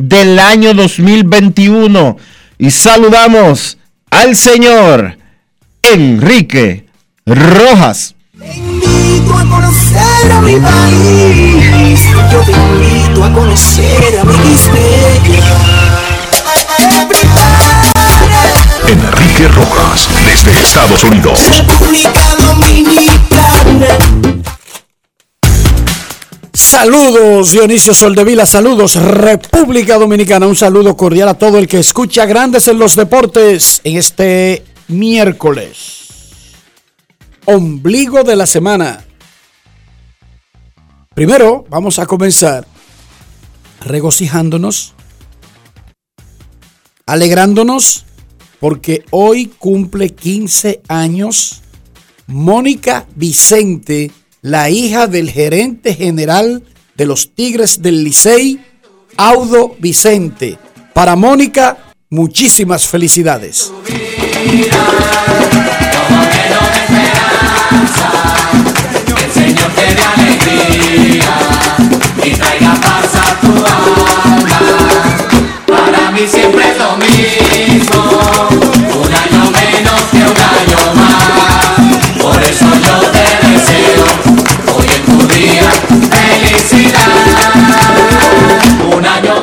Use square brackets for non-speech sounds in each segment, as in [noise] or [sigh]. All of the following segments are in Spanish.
del año 2021 y saludamos al señor Enrique Rojas. Te invito a conocer a mi país. Yo te invito a conocer a mi Enrique Rojas, desde Estados Unidos. República Dominicana. Saludos Dionisio Soldevila, saludos República Dominicana, un saludo cordial a todo el que escucha Grandes en los Deportes en este miércoles. Ombligo de la semana. Primero vamos a comenzar regocijándonos, alegrándonos, porque hoy cumple 15 años Mónica Vicente, la hija del gerente general de los Tigres del Licey, Audo Vicente. Para Mónica, muchísimas felicidades. y traiga paz a tu alma. Para mí siempre es lo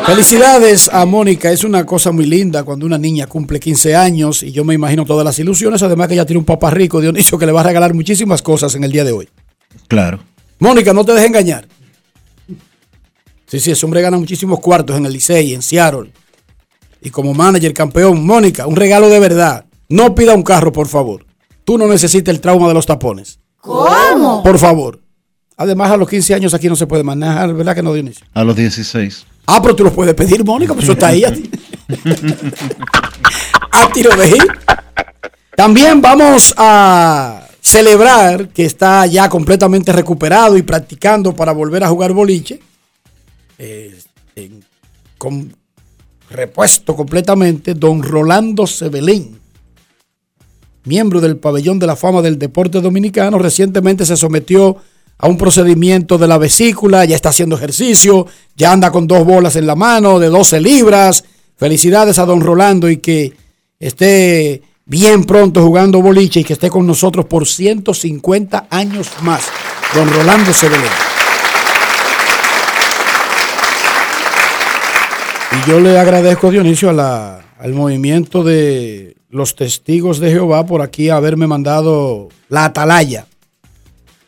Felicidades a Mónica, es una cosa muy linda cuando una niña cumple 15 años y yo me imagino todas las ilusiones, además que ella tiene un papá rico, Dionisio, que le va a regalar muchísimas cosas en el día de hoy. Claro. Mónica, no te dejes engañar. Sí, sí, ese hombre gana muchísimos cuartos en el Licey, en Seattle. Y como manager, campeón, Mónica, un regalo de verdad. No pida un carro, por favor. Tú no necesitas el trauma de los tapones. ¿Cómo? Por favor. Además, a los 15 años aquí no se puede manejar, ¿verdad que no, Dionisio? A los 16. Ah, pero tú lo puedes pedir, Mónica, pues eso está ahí. A, ti. [laughs] a tiro de hit. También vamos a celebrar que está ya completamente recuperado y practicando para volver a jugar boliche. Eh, en- con repuesto completamente, don Rolando Sebelén, miembro del pabellón de la fama del deporte dominicano, recientemente se sometió a un procedimiento de la vesícula, ya está haciendo ejercicio, ya anda con dos bolas en la mano de 12 libras. Felicidades a don Rolando y que esté bien pronto jugando boliche y que esté con nosotros por 150 años más. Don Rolando Sebelén. Y yo le agradezco, Dionisio, a la- al movimiento de los testigos de Jehová por aquí haberme mandado la atalaya,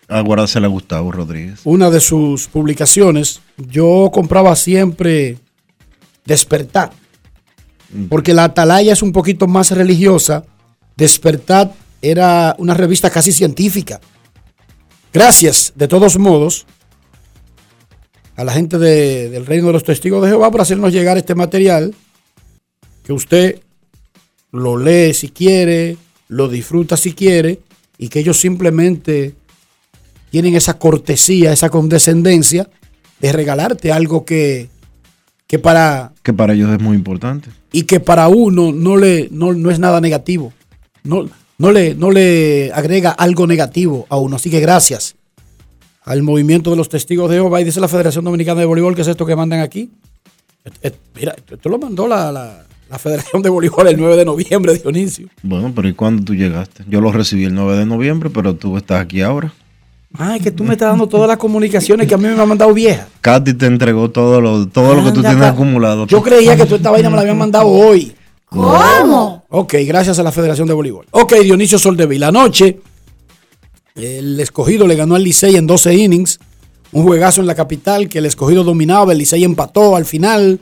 A guardársela a Gustavo Rodríguez. una de sus publicaciones. Yo compraba siempre Despertar, porque la atalaya es un poquito más religiosa. Despertar era una revista casi científica. Gracias, de todos modos, a la gente de- del Reino de los Testigos de Jehová por hacernos llegar este material que usted lo lee si quiere, lo disfruta si quiere, y que ellos simplemente tienen esa cortesía, esa condescendencia de regalarte algo que, que para Que para ellos es muy importante. y que para uno no le no, no es nada negativo. No, no, le, no le agrega algo negativo a uno. Así que gracias al movimiento de los testigos de Jehová y dice la Federación Dominicana de Voleibol, que es esto que mandan aquí. Mira, esto lo mandó la, la- la Federación de Voleibol el 9 de noviembre, Dionisio. Bueno, pero ¿y cuándo tú llegaste? Yo lo recibí el 9 de noviembre, pero tú estás aquí ahora. Ay, que tú me estás dando todas las comunicaciones que a mí me han mandado viejas. Katy te entregó todo lo, todo lo que tú tienes acumulado. Yo creía que tú esta vaina me la habían mandado hoy. ¿Cómo? Ok, gracias a la Federación de Voleibol. Ok, Dionisio Soldevila. Anoche, el escogido le ganó al Licey en 12 innings. Un juegazo en la capital que el escogido dominaba. El Licey empató al final.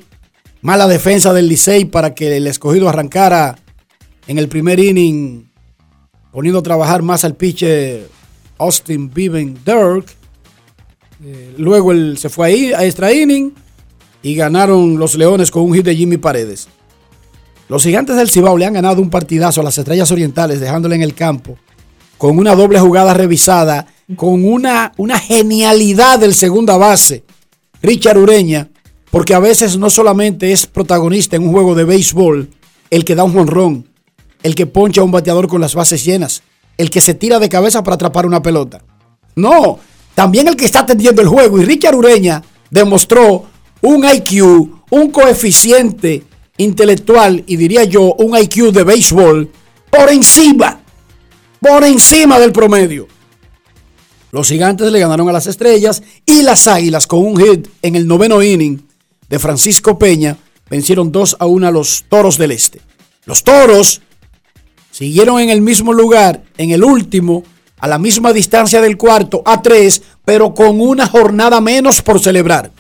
Mala defensa del Licey para que el escogido arrancara en el primer inning, poniendo a trabajar más al pitcher Austin Viven Dirk. Eh, luego él se fue ahí a extra inning y ganaron los Leones con un hit de Jimmy Paredes. Los gigantes del Cibao le han ganado un partidazo a las Estrellas Orientales, dejándole en el campo con una doble jugada revisada, con una, una genialidad del segunda base, Richard Ureña, porque a veces no solamente es protagonista en un juego de béisbol el que da un jonrón, el que poncha a un bateador con las bases llenas, el que se tira de cabeza para atrapar una pelota. No, también el que está atendiendo el juego. Y Richard Ureña demostró un IQ, un coeficiente intelectual y diría yo un IQ de béisbol por encima, por encima del promedio. Los gigantes le ganaron a las estrellas y las águilas con un hit en el noveno inning de Francisco Peña vencieron 2 a 1 a los toros del este. Los toros siguieron en el mismo lugar, en el último, a la misma distancia del cuarto, a 3, pero con una jornada menos por celebrar.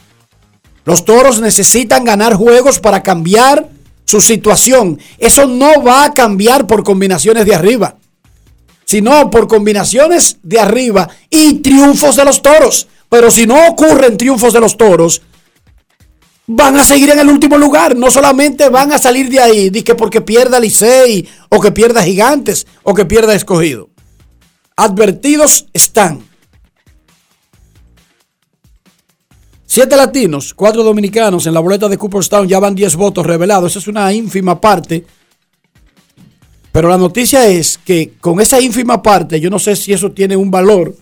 Los toros necesitan ganar juegos para cambiar su situación. Eso no va a cambiar por combinaciones de arriba, sino por combinaciones de arriba y triunfos de los toros. Pero si no ocurren triunfos de los toros, van a seguir en el último lugar. No solamente van a salir de ahí, que porque pierda Licey, o que pierda Gigantes, o que pierda Escogido. Advertidos están. Siete latinos, cuatro dominicanos en la boleta de Cooperstown ya van 10 votos revelados. Esa es una ínfima parte. Pero la noticia es que con esa ínfima parte, yo no sé si eso tiene un valor.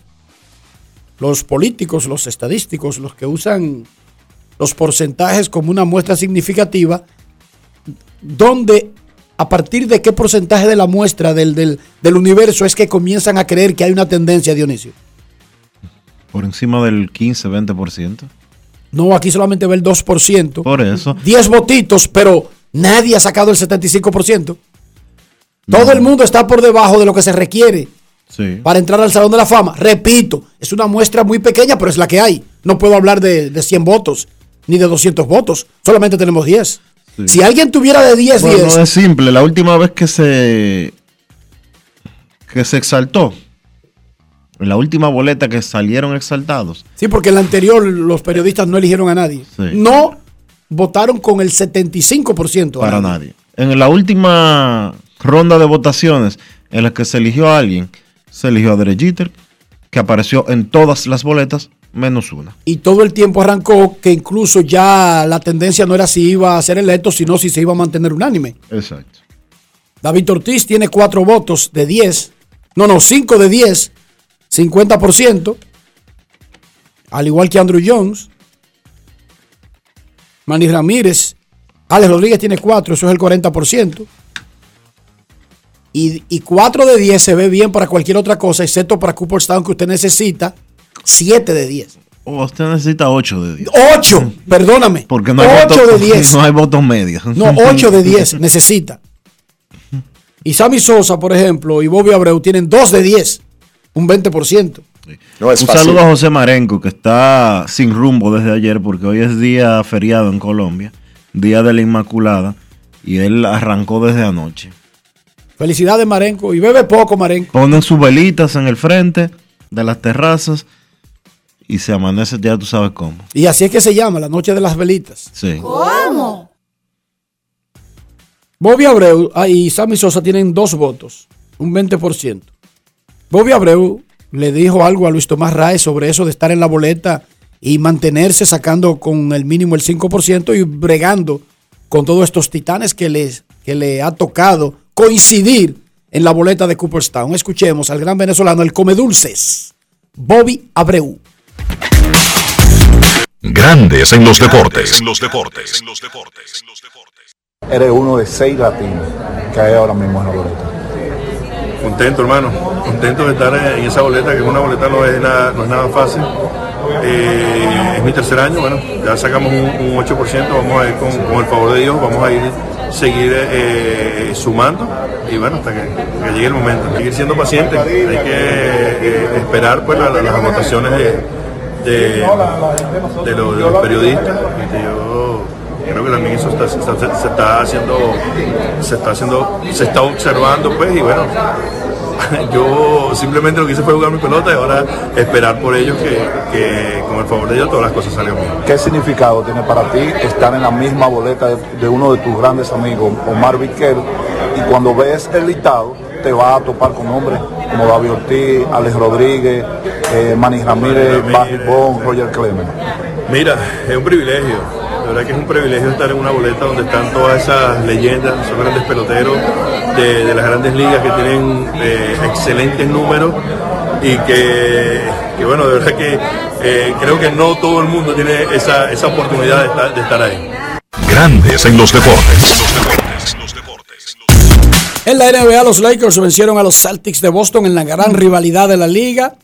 Los políticos, los estadísticos, los que usan los porcentajes como una muestra significativa, donde a partir de qué porcentaje de la muestra del, del, del universo es que comienzan a creer que hay una tendencia, Dionisio. Por encima del 15, 20%. No, aquí solamente ve el 2%. Por eso. 10 votitos, pero nadie ha sacado el 75%. Todo el mundo está por debajo de lo que se requiere Sí. para entrar al Salón de la Fama. Repito, es una muestra muy pequeña, pero es la que hay. No puedo hablar de, de 100 votos ni de 200 votos. Solamente tenemos 10. Sí. Si alguien tuviera de 10, Bueno, 10. es simple. La última vez que se que se exaltó, en la última boleta que salieron exaltados, Sí, porque en la anterior los periodistas no eligieron a nadie. Sí. No votaron con el 75% a para nadie. nadie. En la última ronda de votaciones en la que se eligió a alguien, se eligió a Derek Jeter, que apareció en todas las boletas menos una. Y todo el tiempo arrancó que incluso ya la tendencia no era si iba a ser electo, sino si se iba a mantener unánime. Exacto. David Ortiz tiene cuatro votos de 10. No, no, 5 de 10. 50%. Al igual que Andrew Jones. Manny Ramírez. Alex Rodríguez tiene 4, eso es el 40%. Y, y 4 de 10 se ve bien para cualquier otra cosa, excepto para Cooperstown que usted necesita 7 de 10. O usted necesita 8 de 10. 8, perdóname. Porque no hay, 8 votos, de [laughs] 10. no hay votos medios. No, 8 de 10 necesita. Y Sammy Sosa, por ejemplo, y Bobby Abreu tienen 2 de 10, un 20%. No es Un fácil. saludo a José Marenco, que está sin rumbo desde ayer, porque hoy es día feriado en Colombia, día de la Inmaculada, y él arrancó desde anoche. Felicidades, Marenco. Y bebe poco, Marenco. Ponen sus velitas en el frente de las terrazas y se amanece ya tú sabes cómo. Y así es que se llama, la noche de las velitas. Sí. Bobby Abreu ah, y Sammy Sosa tienen dos votos, un 20%. Bobby Abreu le dijo algo a Luis Tomás Raez sobre eso de estar en la boleta y mantenerse sacando con el mínimo el 5% y bregando con todos estos titanes que, les, que le ha tocado coincidir en la boleta de Cooperstown. Escuchemos al gran venezolano, el come dulces, Bobby Abreu. Grandes en los deportes. Eres uno de seis latinos que hay ahora mismo en la boleta. Contento, hermano. Contento de estar en esa boleta, que una boleta no es nada, no es nada fácil. Eh, es mi tercer año, bueno, ya sacamos un, un 8%, vamos a ir con, con el favor de Dios, vamos a ir seguir eh, sumando y bueno, hasta que, que llegue el momento. Seguir siendo paciente, hay que eh, esperar pues la- la- las anotaciones de, de, de los, de los periodistas. Este, yo creo que también eso está- se, está, se está haciendo, se está haciendo, se está observando pues y bueno, [laughs] yo simplemente lo que hice fue jugar mi pelota y ahora esperar por ellos que, que con el favor de Dios todas las cosas salgan bien. ¿Qué significado tiene para ti estar en la misma boleta de, de uno de tus grandes amigos, Omar Vizquel, y cuando ves el listado te vas a topar con nombres como David Ortiz, Alex Rodríguez, eh, Manny Ramírez, Barry Bond, Roger Clemens? Mira, es un privilegio. La verdad que es un privilegio estar en una boleta donde están todas esas leyendas, esos grandes peloteros de, de las grandes ligas que tienen eh, excelentes números y que, que, bueno, de verdad que eh, creo que no todo el mundo tiene esa, esa oportunidad de estar, de estar ahí. Grandes en los deportes. En la NBA, los Lakers vencieron a los Celtics de Boston en la gran rivalidad de la liga.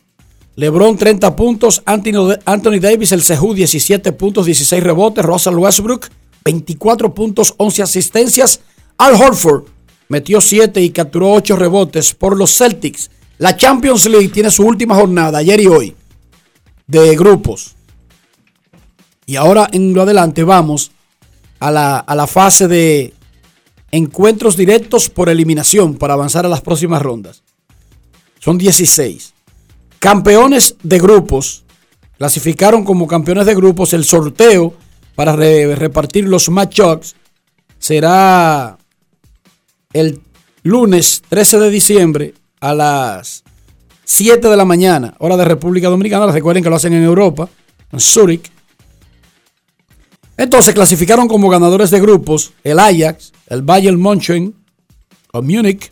LeBron 30 puntos, Anthony, Davis, el Sejú 17 puntos, 16 rebotes, Russell Westbrook 24 puntos, 11 asistencias. Al Horford metió 7 y capturó 8 rebotes por los Celtics. La Champions League tiene su última jornada, ayer y hoy, de grupos. Y ahora en lo adelante vamos a la, a la fase de encuentros directos por eliminación para avanzar a las próximas rondas. Son 16. Campeones de grupos. Clasificaron como campeones de grupos. El sorteo para re- repartir los matchups será el lunes 13 de diciembre a las 7 de la mañana, hora de República Dominicana. Recuerden que lo hacen en Europa, en Zurich. Entonces clasificaron como ganadores de grupos el Ajax, el Bayern München, el Múnich,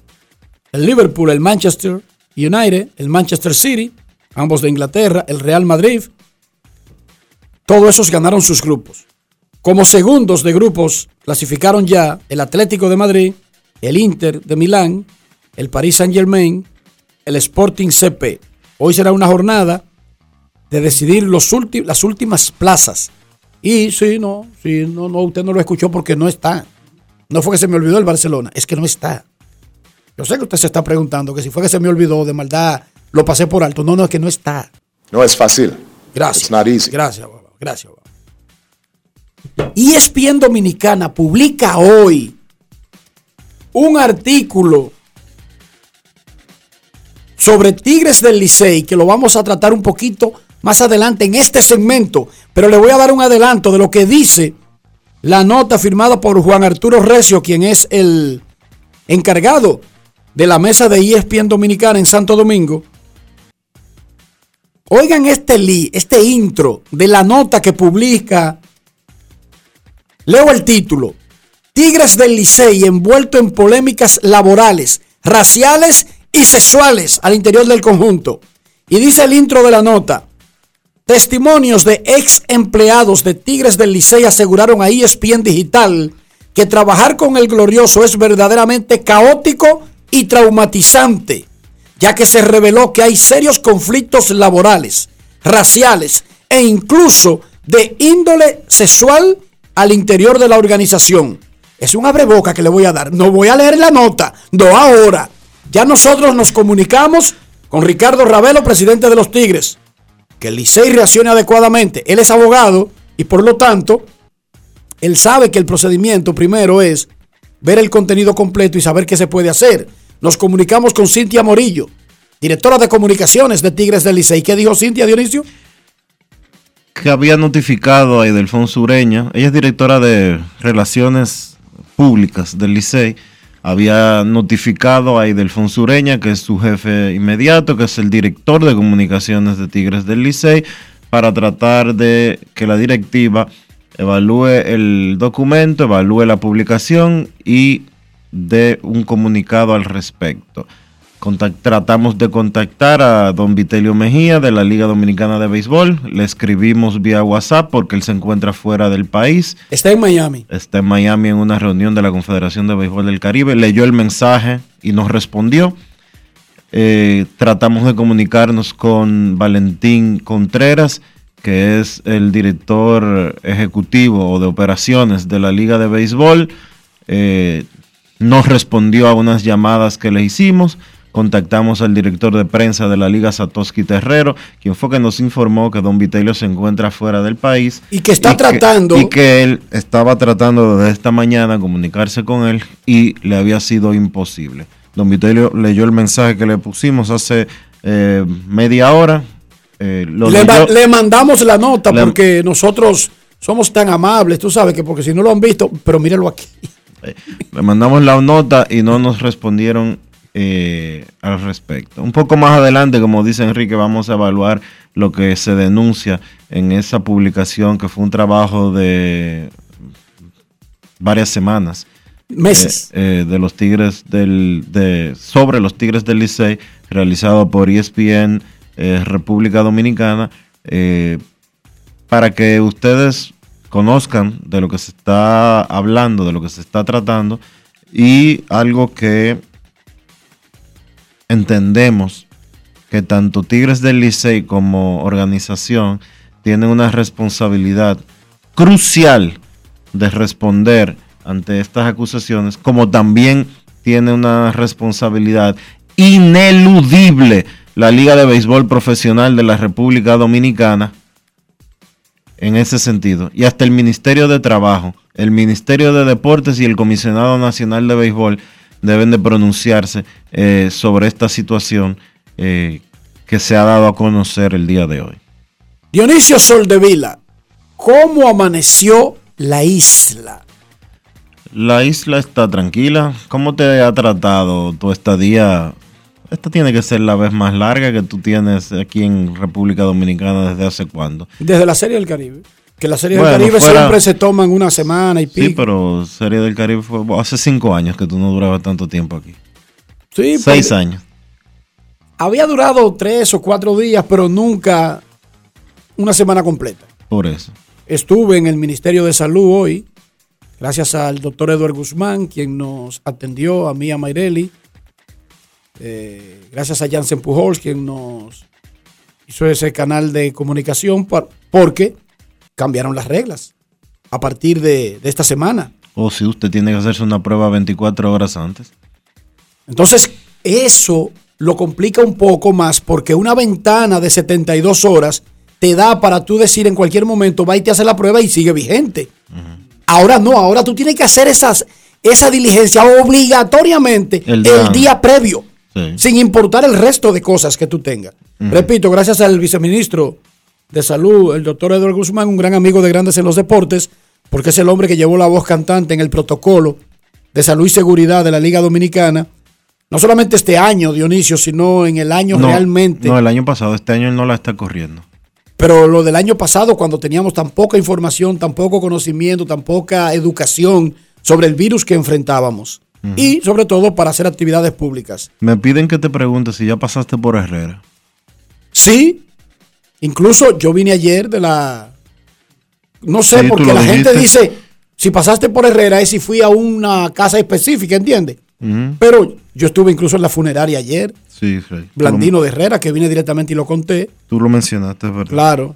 el Liverpool, el Manchester United, el Manchester City, ambos de Inglaterra, el Real Madrid. Todos esos ganaron sus grupos. Como segundos de grupos clasificaron ya el Atlético de Madrid, el Inter de Milán, el Paris Saint Germain, el Sporting CP. Hoy será una jornada de decidir los las últimas plazas. Y sí, no, sí, no, no, usted no lo escuchó porque no está. No fue que se me olvidó el Barcelona, es que no está. Yo sé que usted se está preguntando que si fue que se me olvidó de maldad, lo pasé por alto. No, no, es que no está. No es fácil. Gracias. It's not easy. Gracias, Baba. Gracias, Baba. ESPN Dominicana publica hoy un artículo sobre Tigres del Licey que lo vamos a tratar un poquito más adelante en este segmento, pero le voy a dar un adelanto de lo que dice la nota firmada por Juan Arturo Recio, quien es el encargado de la mesa de ESPN Dominicana en Santo Domingo. Oigan este li, este intro de la nota que publica. Leo el título. Tigres del Licey envuelto en polémicas laborales, raciales y sexuales al interior del conjunto. Y dice el intro de la nota. Testimonios de ex empleados de Tigres del Licey aseguraron a ESPN Digital que trabajar con el glorioso es verdaderamente caótico y traumatizante, ya que se reveló que hay serios conflictos laborales, raciales e incluso de índole sexual al interior de la organización. Es un abreboca que le voy a dar. No voy a leer la nota, no ahora. Ya nosotros nos comunicamos con Ricardo Ravelo, presidente de los Tigres que el Licey reaccione adecuadamente. Él es abogado y por lo tanto, él sabe que el procedimiento primero es ver el contenido completo y saber qué se puede hacer. Nos comunicamos con Cintia Morillo, directora de comunicaciones de Tigres del Licey. ¿Qué dijo Cintia Dionisio? que había notificado a Idelfonso Ureña, ella es directora de Relaciones Públicas del Licey, había notificado a Idelfonso Ureña, que es su jefe inmediato, que es el director de comunicaciones de Tigres del Licey, para tratar de que la directiva evalúe el documento, evalúe la publicación y dé un comunicado al respecto. Contact- tratamos de contactar a don Vitelio Mejía de la Liga Dominicana de Béisbol. Le escribimos vía WhatsApp porque él se encuentra fuera del país. Está en Miami. Está en Miami en una reunión de la Confederación de Béisbol del Caribe. Leyó el mensaje y nos respondió. Eh, tratamos de comunicarnos con Valentín Contreras, que es el director ejecutivo o de operaciones de la Liga de Béisbol. Eh, nos respondió a unas llamadas que le hicimos. Contactamos al director de prensa de la Liga, Satoshi Terrero, quien fue que nos informó que Don Vitelio se encuentra fuera del país. Y que está tratando- y que él estaba tratando desde esta mañana comunicarse con él y le había sido imposible. Don Vitelio leyó el mensaje que le pusimos hace eh, media hora. eh, lo Le, ma- leyó. le mandamos la nota Le- porque nosotros somos tan amables, tú sabes que porque si no lo han visto, pero míralo aquí. Le mandamos la nota y no nos respondieron eh, al respecto. Un poco más adelante, como dice Enrique, vamos a evaluar lo que se denuncia en esa publicación, que fue un trabajo de varias semanas. Meses. eh, eh, de los Tigres del, de, sobre los Tigres del Licey, realizado por ESPN República Dominicana, para que ustedes conozcan de lo que se está hablando, de lo que se está tratando, y algo que entendemos que tanto Tigres del Licey como organización tienen una responsabilidad crucial de responder ante estas acusaciones, como también tiene una responsabilidad ineludible la Liga de Béisbol Profesional de la República Dominicana en ese sentido. Y hasta el Ministerio de Trabajo, el Ministerio de Deportes y el Comisionado Nacional de Béisbol deben de pronunciarse eh, sobre esta situación eh, que se ha dado a conocer el día de hoy. Dionisio Soldevila, ¿cómo amaneció la isla? La isla está tranquila. ¿Cómo te ha tratado tu estadía? Esta tiene que ser la vez más larga que tú tienes aquí en República Dominicana desde hace cuándo. Desde la Serie del Caribe. Que la Serie Bueno, del Caribe fuera- siempre se toman una semana y pico. Sí, pero Serie del Caribe fue hace cinco años que tú no durabas tanto tiempo aquí. Sí, Seis años. Había durado tres o cuatro días, pero nunca una semana completa. Por eso. Estuve en el Ministerio de Salud hoy, gracias al doctor Eduardo Guzmán, quien nos atendió, a mí, a Mayreli. Eh, gracias a Jansen Pujols, quien nos hizo ese canal de comunicación, por- porque cambiaron las reglas a partir de, de esta semana. O si usted tiene que hacerse una prueba 24 horas antes. Entonces, eso lo complica un poco más porque una ventana de 72 horas te da para tú decir en cualquier momento, va y te hace la prueba y sigue vigente. Ahora no, ahora tú tienes que hacer esas, esa diligencia obligatoriamente El el día previo, Sí. sin importar el resto de cosas que tú tengas. Repito, gracias al viceministro de Salud, el doctor Eduardo Guzmán, un gran amigo de Grandes en los Deportes, porque es el hombre que llevó la voz cantante en el protocolo de salud y seguridad de la Liga Dominicana. No solamente este año, Dionisio, sino en el año No, realmente. No, el año pasado. Este año él no la está corriendo. Pero lo del año pasado, cuando teníamos tan poca información, tan poco conocimiento, tan poca educación sobre el virus que enfrentábamos. Y sobre todo para hacer actividades públicas. Me piden que te pregunte si ya pasaste por Herrera. Sí, incluso yo vine ayer de la... No sé, Sí, porque la gente dice, si pasaste por Herrera es si fui a una casa específica, ¿entiendes? Pero yo estuve incluso en la funeraria ayer, Sí, lo- Blandino de Herrera, que vine directamente y lo conté. Tú lo mencionaste, verdad. Claro.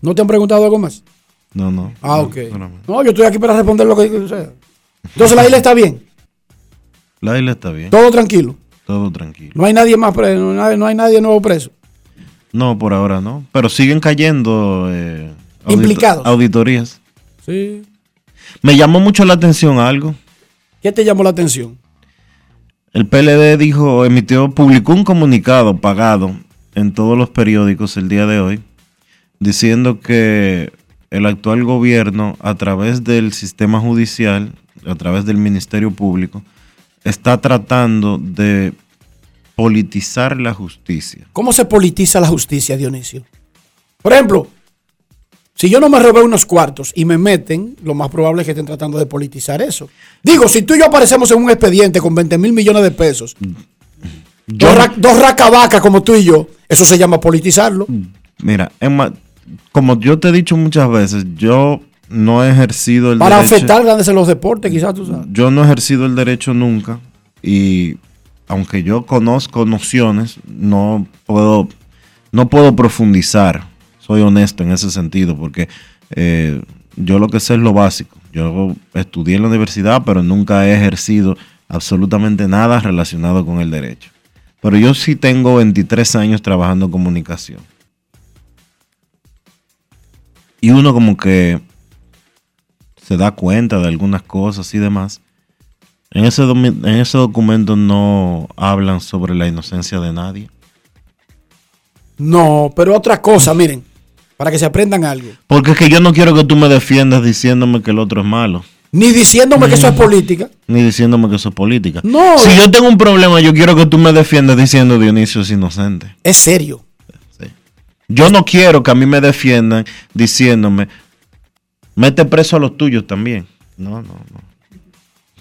¿No te han preguntado algo más? No, no. Ah, ok. No, yo estoy aquí para responder lo que o sea. Entonces la isla está bien, La isla está bien. todo tranquilo. Todo tranquilo. No hay nadie más preso, no hay, no hay nadie nuevo preso. No, por ahora no. Pero siguen cayendo eh, Implicados. auditorías. Sí. Me llamó mucho la atención algo. ¿Qué te llamó la atención? El PLD dijo, emitió, publicó un comunicado pagado en todos los periódicos el día de hoy, diciendo que el actual gobierno, a través del sistema judicial, a través del Ministerio Público, está tratando de politizar la justicia. ¿Cómo se politiza la justicia, Dionisio? Por ejemplo, si yo no me robé unos cuartos y me meten, lo más probable es que estén tratando de politizar eso. Digo, si tú y yo aparecemos en un expediente con 20 mil millones de pesos, Yo- dos, ra- dos racabacas como tú y yo, eso se llama politizarlo. Mira, Emma, como yo te he dicho muchas veces, yo no he ejercido el Para derecho. afectar grandes en los deportes, quizás tú sabes. Yo no he ejercido el derecho nunca y aunque yo conozco nociones, no puedo, no puedo profundizar. Soy honesto en ese sentido porque eh, yo lo que sé es lo básico. Yo estudié en la universidad, pero nunca he ejercido absolutamente nada relacionado con el derecho. Pero yo sí tengo 23 años trabajando en comunicación. Y uno como que se da cuenta de algunas cosas y demás. En ese, domi- en ese documento no hablan sobre la inocencia de nadie. No, pero otra cosa, miren, para que se aprendan algo. Porque es que yo no quiero que tú me defiendas diciéndome que el otro es malo. Ni diciéndome que eso es política. Ni diciéndome que eso es política. No. Si yo tengo un problema, yo quiero que tú me defiendas diciendo Dionisio es inocente. Es serio. Yo no quiero que a mí me defiendan diciéndome, mete preso a los tuyos también. No, no, no.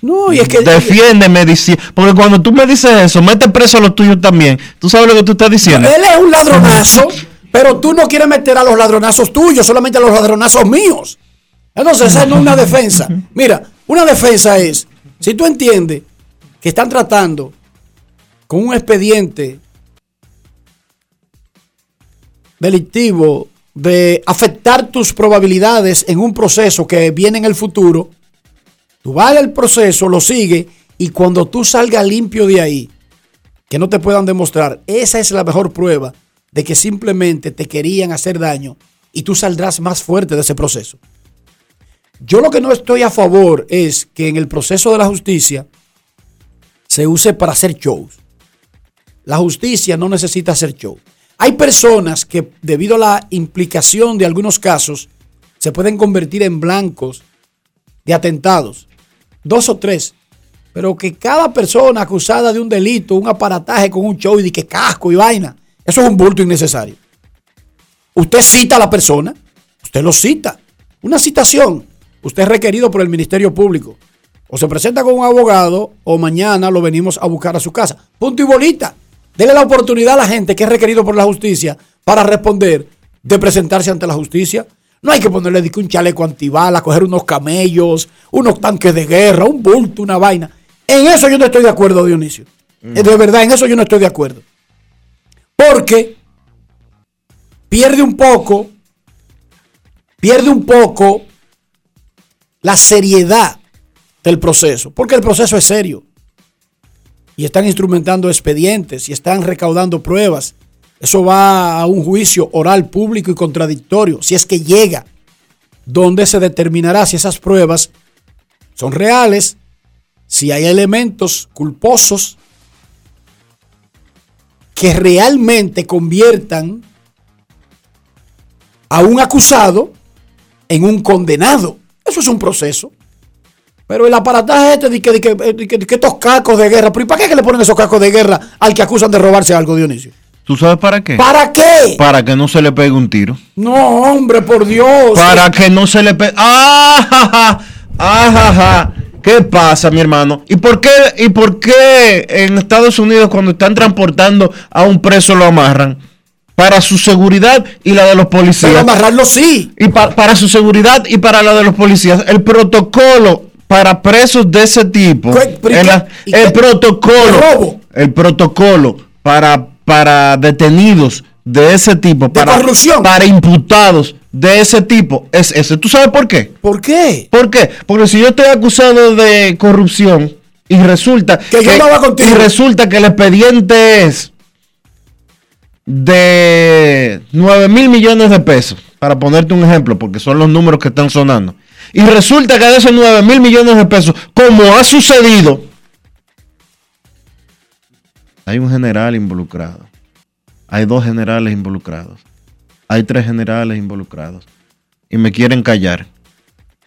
No, y es que. Defiéndeme diciendo. Porque cuando tú me dices eso, mete preso a los tuyos también. ¿Tú sabes lo que tú estás diciendo? Él es un ladronazo, pero tú no quieres meter a los ladronazos tuyos, solamente a los ladronazos míos. Entonces, esa no es una defensa. Mira, una defensa es, si tú entiendes que están tratando con un expediente delictivo de afectar tus probabilidades en un proceso que viene en el futuro, tú vas al proceso, lo sigues y cuando tú salgas limpio de ahí, que no te puedan demostrar, esa es la mejor prueba de que simplemente te querían hacer daño y tú saldrás más fuerte de ese proceso. Yo lo que no estoy a favor es que en el proceso de la justicia se use para hacer shows. La justicia no necesita hacer show. Hay personas que debido a la implicación de algunos casos se pueden convertir en blancos de atentados. Dos o tres. Pero que cada persona acusada de un delito, un aparataje con un show y de que casco y vaina, eso es un bulto innecesario. Usted cita a la persona, usted lo cita. Una citación, usted es requerido por el Ministerio Público. O se presenta con un abogado o mañana lo venimos a buscar a su casa. Punto y bolita. Dele la oportunidad a la gente que es requerido por la justicia para responder de presentarse ante la justicia. No hay que ponerle un chaleco antibala, coger unos camellos, unos tanques de guerra, un bulto, una vaina. En eso yo no estoy de acuerdo, Dionisio. Eh, De verdad, en eso yo no estoy de acuerdo. Porque pierde un poco, pierde un poco la seriedad del proceso. Porque el proceso es serio. Y están instrumentando expedientes y están recaudando pruebas. Eso va a un juicio oral público y contradictorio, si es que llega, donde se determinará si esas pruebas son reales, si hay elementos culposos que realmente conviertan a un acusado en un condenado. Eso es un proceso. Pero el aparataje este de que, de que, estos cacos de guerra, ¿pero ¿y para qué que le ponen esos cacos de guerra al que acusan de robarse algo, Dionisio? ¿Tú sabes para qué? ¿Para qué? Para que no se le pegue un tiro. No, hombre, por Dios. Para que no se le pegue. ¡Ah! ja, ja! ¡Ah! ja, ja! ¿Qué pasa, mi hermano? ¿Y por qué, ¿Y por qué en Estados Unidos cuando están transportando a un preso lo amarran? Para su seguridad y la de los policías. Pero amarrarlo sí. Y pa- para su seguridad y para la de los policías. El protocolo para presos de ese tipo. ¿Qué- el qué- protocolo. El protocolo para, para detenidos de ese tipo. para, corrupción? Para imputados de ese tipo. Es ese. ¿Tú sabes por qué? ¿Por qué? ¿Por qué? Porque si yo estoy acusado de corrupción y resulta Que yo andaba contigo. y resulta que el expediente es de 9 mil millones de pesos, para ponerte un ejemplo, porque son los números que están sonando. Y resulta que de esos 9 mil millones de pesos, como ha sucedido, Hay un general involucrado. Hay dos generales involucrados. Hay tres generales involucrados. Y me quieren callar.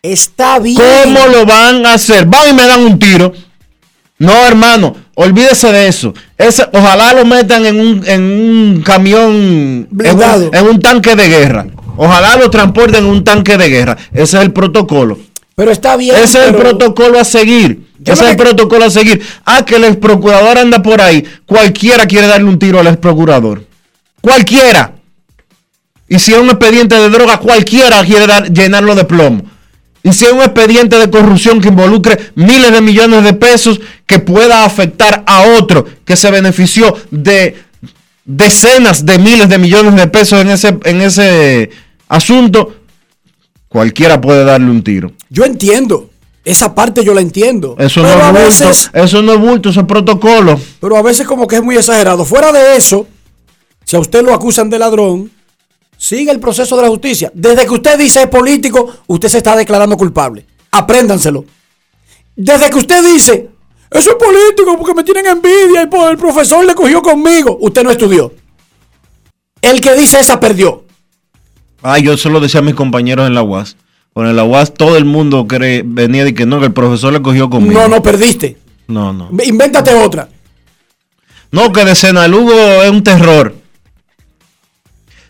Está bien. ¿Cómo lo van a hacer? Van y me dan un tiro. No, hermano, olvídese de eso. Ese, ojalá lo metan en un, en un camión, en un, en un tanque de guerra. Ojalá lo transporten en un tanque de guerra. Ese es el protocolo. Pero está bien. Ese es el protocolo a seguir. Yo es el que- protocolo a seguir. Ah, que el ex procurador anda por ahí. Cualquiera quiere darle un tiro al ex procurador. Cualquiera. Y si es un expediente de droga, cualquiera quiere dar- llenarlo de plomo. Y si es un expediente de corrupción que involucre miles de millones de pesos que pueda afectar a otro que se benefició de decenas de miles de millones de pesos en ese, en ese asunto, cualquiera puede darle un tiro. Yo entiendo. Esa parte yo la entiendo. Eso pero no a es bulto, veces, eso no es bulto, eso es protocolo. pero a veces como que es muy exagerado. Fuera de eso, si a usted lo acusan de ladrón, sigue el proceso de la justicia. Desde que usted dice es político, usted se está declarando culpable. Apréndanselo. Desde que usted dice, eso es político porque me tienen envidia y por el profesor le cogió conmigo, usted no estudió. El que dice esa perdió. Ah, yo solo decía a mis compañeros en la UAS. Con la UAS todo el mundo cree, venía de que no, que el profesor le cogió conmigo. No, no perdiste. No, no. Invéntate otra. No, que de Senalugo es un terror.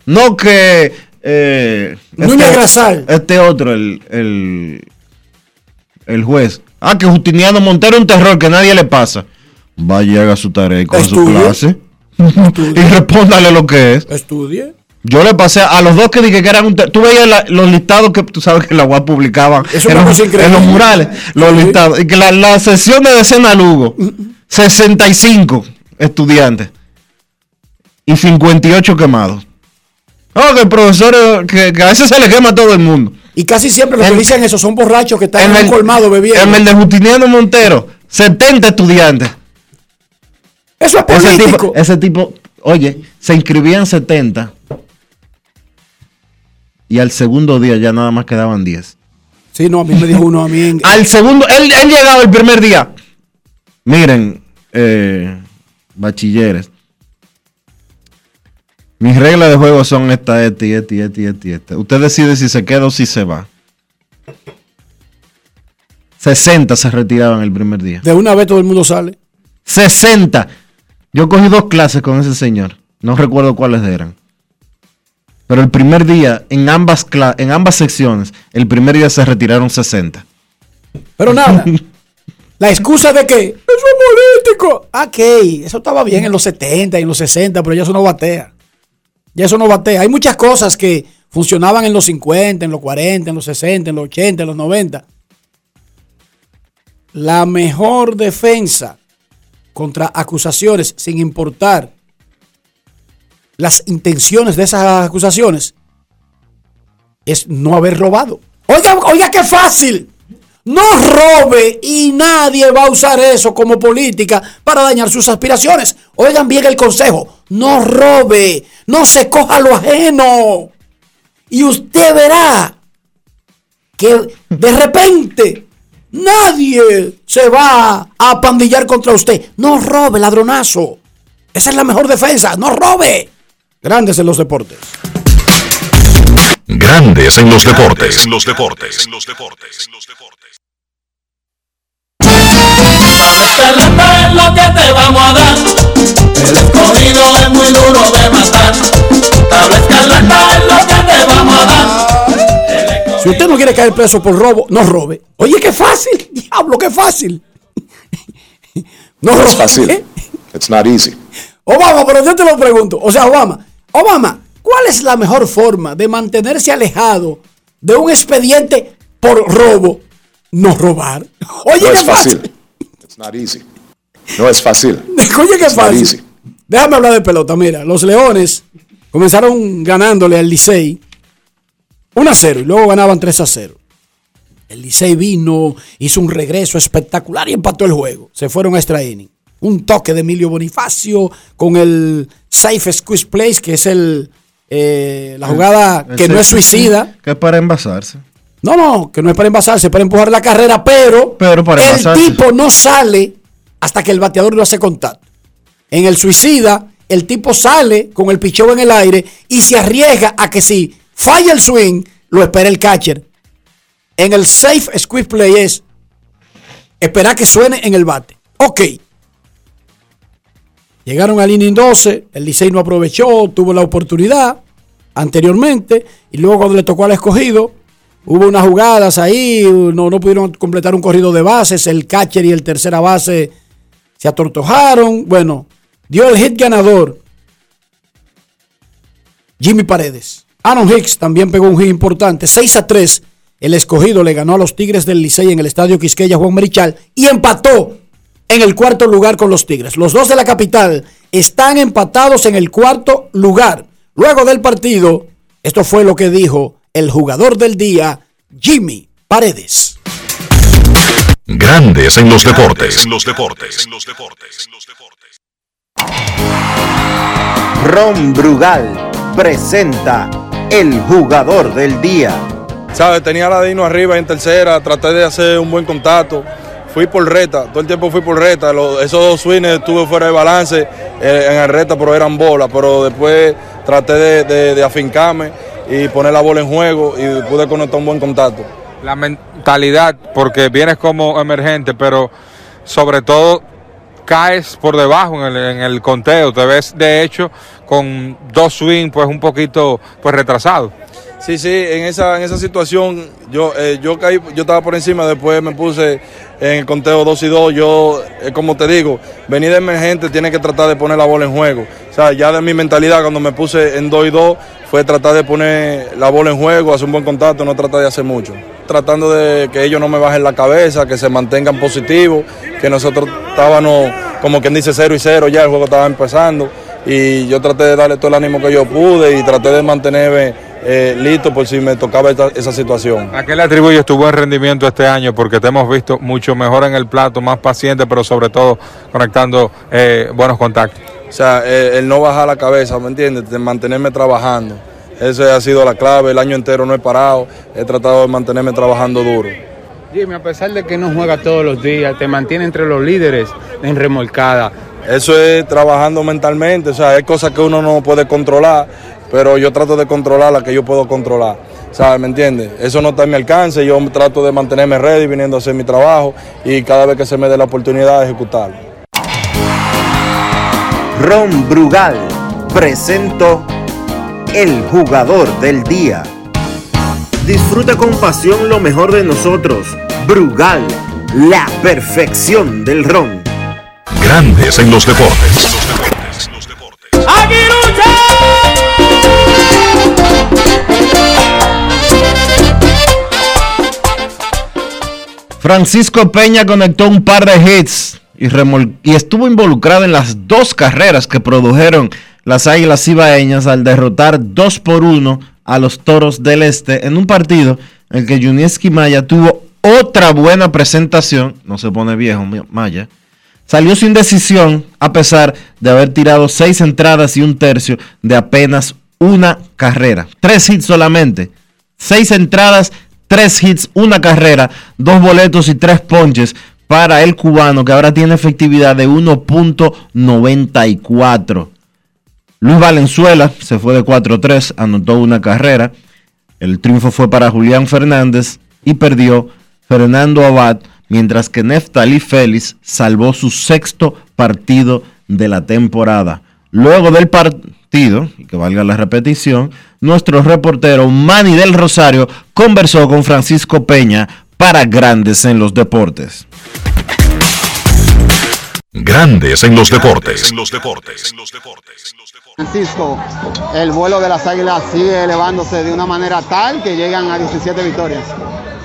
No que... Eh, Núñez Grasal. Este otro, el, el, el juez. Ah, que Justiniano Montero es un terror que nadie le pasa. Vaya, haga su tarea y con su Estudie. clase. [laughs] y respóndale lo que es. Estudie. Yo le pasé a los dos que dije que eran un... Tú veías la- los listados que tú sabes que la UAP publicaba en los, en murales. Los Sí. listados. Y que la, la sesión de decena Lugo, 65 estudiantes y 58 quemados. Oh, que el profesor, que, que a veces se le quema a todo el mundo. Y casi siempre los que dicen eso son borrachos que están en, En el, colmado bebiendo. en el de Justiniano Montero, 70 estudiantes. eso es Ese político. tipo, ese tipo, oye, se inscribían 70 y al segundo día ya nada más quedaban 10. Sí, no, a mí me dijo uno a mí. en- Al segundo, él, él llegaba el primer día. Miren, eh, bachilleres. Mis reglas de juego son esta, esta esta esta esta esta. Usted decide si se queda o si se va. 60 se retiraban el primer día. de una vez todo el mundo sale. 60. Yo cogí dos clases con ese señor. No recuerdo cuáles eran. Pero el primer día, en ambas, en ambas secciones, el primer día se retiraron 60. Pero [laughs] nada. La excusa de que eso es político. Ah, Ok, eso estaba bien en los 70 y en los 60, pero ya eso no batea. Ya eso no batea. Hay muchas cosas que funcionaban en los 50, en los 40, en los 60, en los 80, en los 90. La mejor defensa contra acusaciones, sin importar las intenciones de esas acusaciones, es no haber robado. Oiga, oiga, qué fácil. No robe y nadie va a usar eso como política para dañar sus aspiraciones. Oigan bien el consejo. No robe, no se coja lo ajeno. Y usted verá que de repente nadie se va a apandillar contra usted. No robe, ladronazo. Esa es la mejor defensa. No robe. Grandes en los deportes. Grandes en los deportes. En los deportes. En los deportes. Escarlata es lo que te vamos a dar. El escogido es muy duro de matar. Tabla escarlata es lo que te vamos a dar. Si usted no quiere caer preso por robo, no robe. Oye, qué fácil. [laughs] Diablo, qué fácil. [laughs] No robe. It's fácil. It's not easy. Obama, pero yo te lo pregunto. O sea, Obama, Obama, ¿cuál es la mejor forma de mantenerse alejado de un expediente por robo? No robar. Oye, No qué es fácil. fácil. It's not easy. No es fácil. [laughs] Oye, qué It's fácil. Déjame hablar de pelota. Mira, los Leones comenzaron ganándole al Licey 1 a 0 y luego ganaban 3 a 0. El Licey vino, hizo un regreso espectacular y empató el juego. Se fueron a extra inning. Un toque de Emilio Bonifacio con el safe squeeze place, que es el eh, la jugada que no es suicida. [laughs] Que es para envasarse. No, no, que no es para envasarse, para empujar la carrera, pero, Pero para el tipo no sale hasta que el bateador no hace contacto. En el suicida, el tipo sale con el picheo en el aire y se arriesga a que si falla el swing, lo espera el catcher. En el safe squeeze play es esperar que suene en el bate. Ok. Llegaron al inning 12, el Licey no aprovechó, tuvo la oportunidad anteriormente y luego cuando le tocó al escogido, hubo unas jugadas ahí, no, no pudieron completar un corrido de bases, el catcher y el tercera base se atortojaron, bueno, dio el hit ganador Jimmy Paredes. Aaron Hicks también pegó un hit importante, 6 a 3. El escogido le ganó a los Tigres del Licey en el estadio Quisqueya Juan Marichal y empató en el cuarto lugar con los Tigres. Los dos de la capital están empatados en el cuarto lugar. Luego del partido, esto fue lo que dijo el jugador del día, Jimmy Paredes. Grandes en los deportes. En los deportes. En los deportes. Ron Brugal presenta el jugador del día. ¿Sabes? Tenía la Dino arriba en tercera, traté de hacer un buen contacto. Fui por reta, todo el tiempo fui por reta. Esos dos swings estuve fuera de balance eh, en el reta, pero eran bolas. Pero después traté de, afincarme y poner la bola en juego y pude conectar un buen contacto. La mentalidad, porque vienes como emergente, pero sobre todo caes por debajo en el, en el conteo. Te ves, de hecho, con dos swings, pues un poquito pues retrasado. Sí, sí, en esa, en esa situación yo, eh, yo caí, yo estaba por encima, después me puse en el conteo 2 y 2. Yo, eh, como te digo, venir de emergente tiene que tratar de poner la bola en juego. O sea, ya de mi mentalidad cuando me puse en 2 y 2 fue tratar de poner la bola en juego, hacer un buen contacto, no tratar de hacer mucho. Tratando de que ellos no me bajen la cabeza, que se mantengan positivos, que nosotros estábamos, como quien dice, 0 y 0, ya el juego estaba empezando. Y yo traté de darle todo el ánimo que yo pude y traté de mantenerme eh, listo por si me tocaba esta- esa situación. ¿A qué le atribuyes tu buen rendimiento este año? Porque te hemos visto mucho mejor en el plato, más paciente, pero sobre todo conectando eh, buenos contactos. O sea, eh, el no bajar la cabeza, ¿me entiendes? De mantenerme trabajando. Esa ha sido la clave. El año entero no he parado. He tratado de mantenerme trabajando duro. Jimmy, a pesar de que no juega todos los días, te mantiene entre los líderes en remolcada. Eso es trabajando mentalmente. O sea, hay cosas que uno no puede controlar, pero yo trato de controlar las que yo puedo controlar. ¿Sabes? ¿Me entiendes? Eso no está en mi alcance. Yo trato de mantenerme ready, viniendo a hacer mi trabajo y cada vez que se me dé la oportunidad de ejecutarlo. Ron Brugal presento el jugador del día. Disfruta con pasión lo mejor de nosotros. Brugal, la perfección del ron. Grandes en los deportes. Francisco Peña conectó un par de hits y, estuvo involucrado en las dos carreras que produjeron las Águilas Ibaeñas al derrotar 2 por 1 a los Toros del Este en un partido en el que Junieski Maya tuvo otra buena presentación, no se pone viejo Maya, salió sin decisión a pesar de haber tirado seis entradas y un tercio de apenas una carrera. Tres hits solamente. Seis entradas, tres hits, una carrera, dos boletos y tres ponches para el cubano que ahora tiene efectividad de 1.94. Luis Valenzuela se fue de 4-3, anotó una carrera. El triunfo fue para Julián Fernández y perdió Fernando Abad, mientras que Neftali Félix salvó su sexto partido de la temporada. Luego del partido, y que valga la repetición, nuestro reportero Manny del Rosario conversó con Francisco Peña para Grandes en los Deportes. Grandes en los deportes. En los deportes. Francisco, el vuelo de las águilas sigue elevándose de una manera tal que llegan a 17 victorias.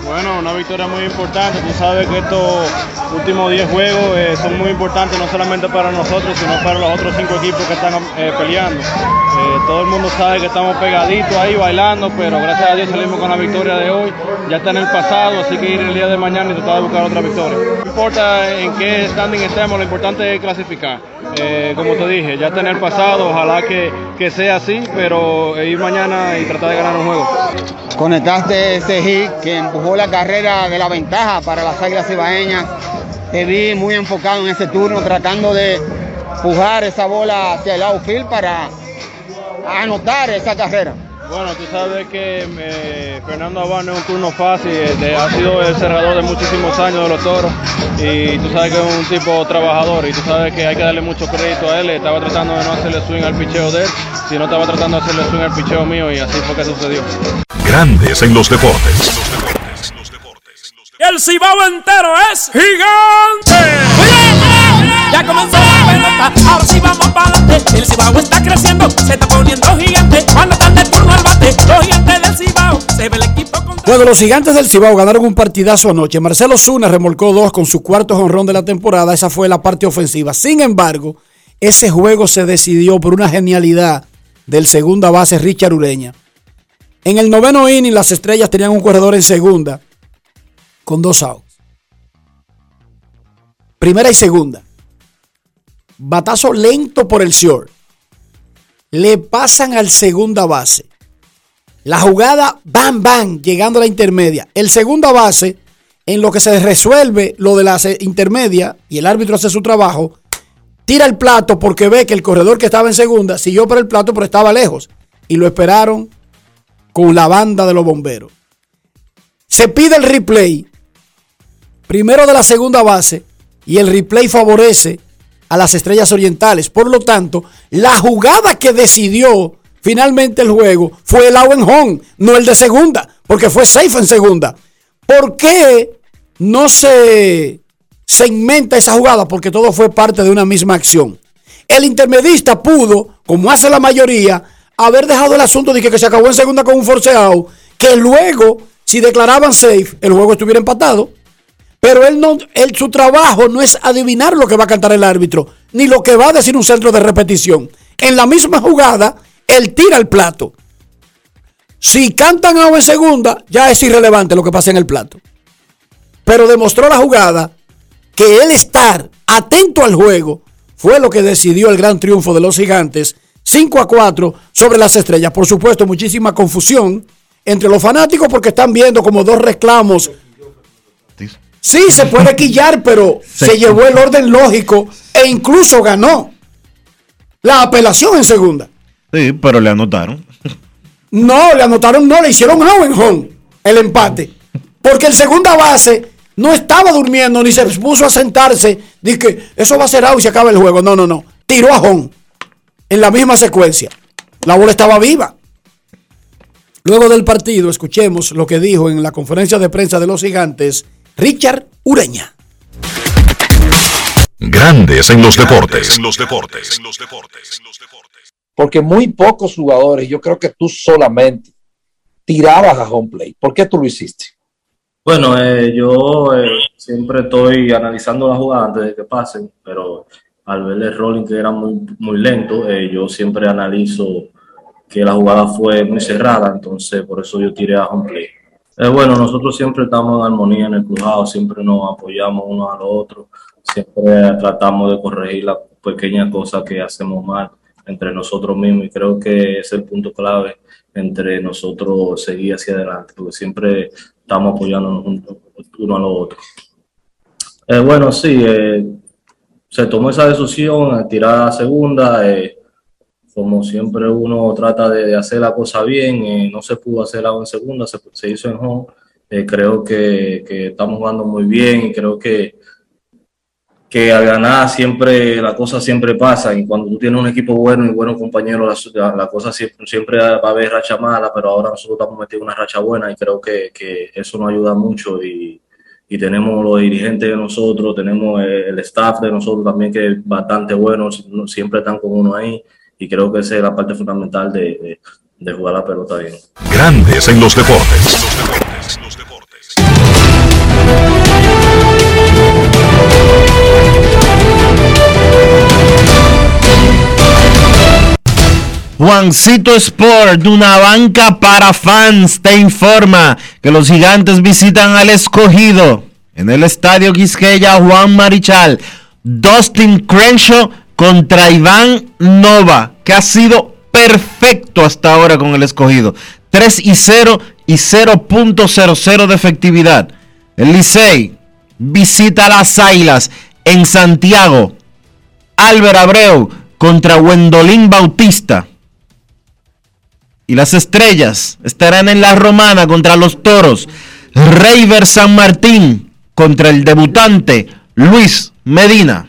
Bueno, una victoria muy importante. Tú sabes que estos últimos 10 juegos eh, son muy importantes no solamente para nosotros, sino para los otros 5 equipos que están eh, peleando. Eh, todo el mundo sabe que estamos pegaditos ahí bailando, pero gracias a Dios salimos con la victoria de hoy. Ya está en el pasado, así que ir el día de mañana y tratar de buscar otra victoria. No importa en qué standing estemos, lo importante es clasificar. Eh, como te dije, ya está en el pasado, ojalá que, que sea así, pero ir mañana y tratar de ganar un juego. Conectaste ese hit que empujó la carrera de la ventaja para las águilas ibaeñas. Te vi muy enfocado en ese turno, tratando de pujar esa bola hacia el outfield para anotar esa carrera. Bueno, tú sabes que eh, Fernando Habano es un turno fácil, eh, de- ha sido el cerrador de muchísimos años de los toros y tú sabes que es un tipo trabajador y tú sabes que hay que darle mucho crédito a él. Estaba tratando de no hacerle swing al picheo de él, sino estaba tratando de hacerle swing al picheo mío y así fue que sucedió. Grandes en los deportes. El cibao entero es gigante. Ya comenzó la pelota, ahora sí vamos para adelante. El cibao está creciendo, se está poniendo. Cuando de los gigantes del Cibao ganaron un partidazo anoche. Marcelo Zuna remolcó dos con su cuarto jonrón de la temporada. Esa fue la parte ofensiva. Sin embargo, ese juego se decidió por una genialidad del segunda base Richard Ureña. En el noveno inning, las estrellas tenían un corredor en segunda con dos outs. Primera y segunda. Batazo lento por el short. Le pasan al segunda base. La jugada, bam, bam, llegando a la intermedia. El segunda base, en lo que se resuelve lo de la intermedia y el árbitro hace su trabajo, tira el plato porque ve que el corredor que estaba en segunda siguió por el plato, pero estaba lejos. Y lo esperaron con la banda de los bomberos. Se pide el replay, primero de la segunda base, y el replay favorece a las estrellas orientales. Por lo tanto, la jugada que decidió finalmente el juego fue el out no el de segunda, porque fue safe en segunda. ¿Por qué no se segmenta esa jugada? Porque todo fue parte de una misma acción. El intermedista pudo, como hace la mayoría, haber dejado el asunto de que, que se acabó en segunda con un forceado, que luego, si declaraban safe, el juego estuviera empatado. Pero él no, él, su trabajo no es adivinar lo que va a cantar el árbitro, ni lo que va a decir un centro de repetición. En la misma jugada, él tira el plato. Si cantan out en segunda, ya es irrelevante lo que pasa en el plato. Pero demostró la jugada que el estar atento al juego fue lo que decidió el gran triunfo de los gigantes 5 a 4 sobre las estrellas. Por supuesto, muchísima confusión entre los fanáticos porque están viendo como dos reclamos. Sí, se puede [laughs] quillar, pero se llevó el orden lógico e incluso ganó la apelación en segunda. Sí, pero le anotaron. No, le anotaron, no, le hicieron out en home el empate. Porque el segunda base no estaba durmiendo ni se puso a sentarse. Dice que eso va a ser out y se acaba el juego. No, no, no. Tiró a home en la misma secuencia. La bola estaba viva. Luego del partido, escuchemos lo que dijo en la conferencia de prensa de los gigantes Richard Ureña. Grandes en los deportes. En los deportes. porque muy pocos jugadores, yo creo que tú solamente tirabas a home play. ¿Por qué tú lo hiciste? Bueno, eh, yo eh, siempre estoy analizando la jugada antes de que pasen, pero al ver el rolling que era muy, muy lento, eh, yo siempre analizo que la jugada fue muy cerrada, entonces por eso yo tiré a home play. Eh, bueno, nosotros siempre estamos en armonía en el crujado, siempre nos apoyamos uno al otro, siempre tratamos de corregir las pequeñas cosas que hacemos mal entre nosotros mismos y creo que es el punto clave entre nosotros seguir hacia adelante, porque siempre estamos apoyándonos uno al otro. Eh, bueno, sí, eh, se tomó esa decisión, eh, tirar a segunda, eh, como siempre uno trata de, hacer la cosa bien, eh, no se pudo hacer algo en segunda, se, se hizo en home, Eh, creo que, que estamos jugando muy bien y creo que que al ganar siempre, la cosa siempre pasa y cuando tú tienes un equipo bueno y buenos compañeros, la, la, cosa siempre, siempre va a haber racha mala, pero ahora nosotros estamos metidos en una racha buena y creo que, que eso nos ayuda mucho y, y tenemos los dirigentes de nosotros, tenemos el staff de nosotros también que es bastante bueno, siempre están con uno ahí y creo que esa es la parte fundamental de, de, de jugar la pelota bien. Grandes en los deportes. Juancito Sport, una banca para fans, te informa que los gigantes visitan al escogido en el estadio Quisqueya Juan Marichal. Dustin Crenshaw contra Iván Nova, que ha sido perfecto hasta ahora con el escogido. 3 y 0 y 0.00 de efectividad. El Licey visita las Águilas en Santiago. Álvaro Abreu contra Wendolín Bautista. Y las estrellas estarán en la romana contra los toros. Reiver San Martín contra el debutante Luis Medina.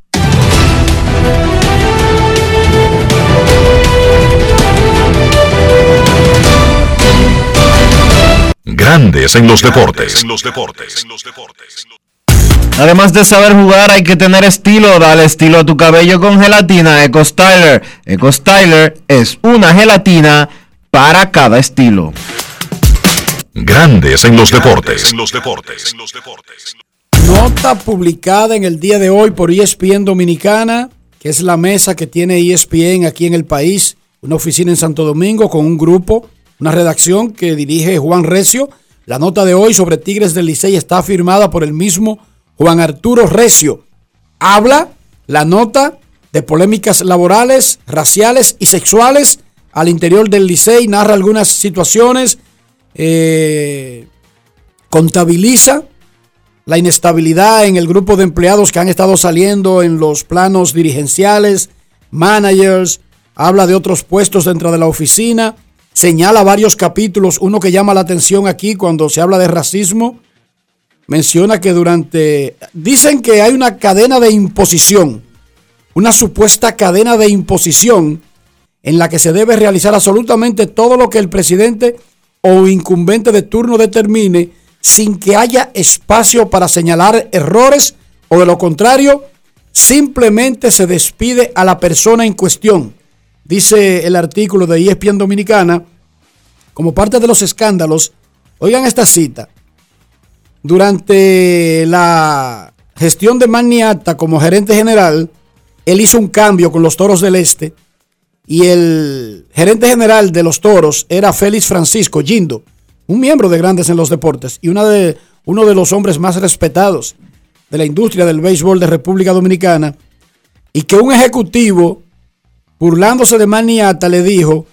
Grandes en los deportes. Además de saber jugar, hay que tener estilo. Dale estilo a tu cabello con gelatina Eco Styler. Eco Styler es una gelatina para cada estilo. Grandes en los deportes. Nota publicada en el día de hoy por ESPN Dominicana, que es la mesa que tiene ESPN aquí en el país, una oficina en Santo Domingo con un grupo, una redacción que dirige Juan Recio. La nota de hoy sobre Tigres del Licey está firmada por el mismo Juan Arturo Recio. Habla la nota de polémicas laborales, raciales y sexuales al interior del Licey, narra algunas situaciones, eh, contabiliza la inestabilidad en el grupo de empleados que han estado saliendo en los planos dirigenciales, managers, habla de otros puestos dentro de la oficina, señala varios capítulos, uno que llama la atención aquí cuando se habla de racismo, menciona que durante, dicen que hay una cadena de imposición, una supuesta cadena de imposición en la que se debe realizar absolutamente todo lo que el presidente o incumbente de turno determine sin que haya espacio para señalar errores o de lo contrario, simplemente se despide a la persona en cuestión. Dice el artículo de ESPN Dominicana, como parte de los escándalos, oigan esta cita, durante la gestión de Magniata como gerente general, él hizo un cambio con los Toros del Este y el gerente general de los Toros era Félix Francisco Gindo, un miembro de Grandes en los Deportes y una de, uno de los hombres más respetados de la industria del béisbol de República Dominicana, y que un ejecutivo, burlándose de Maniata, le dijo,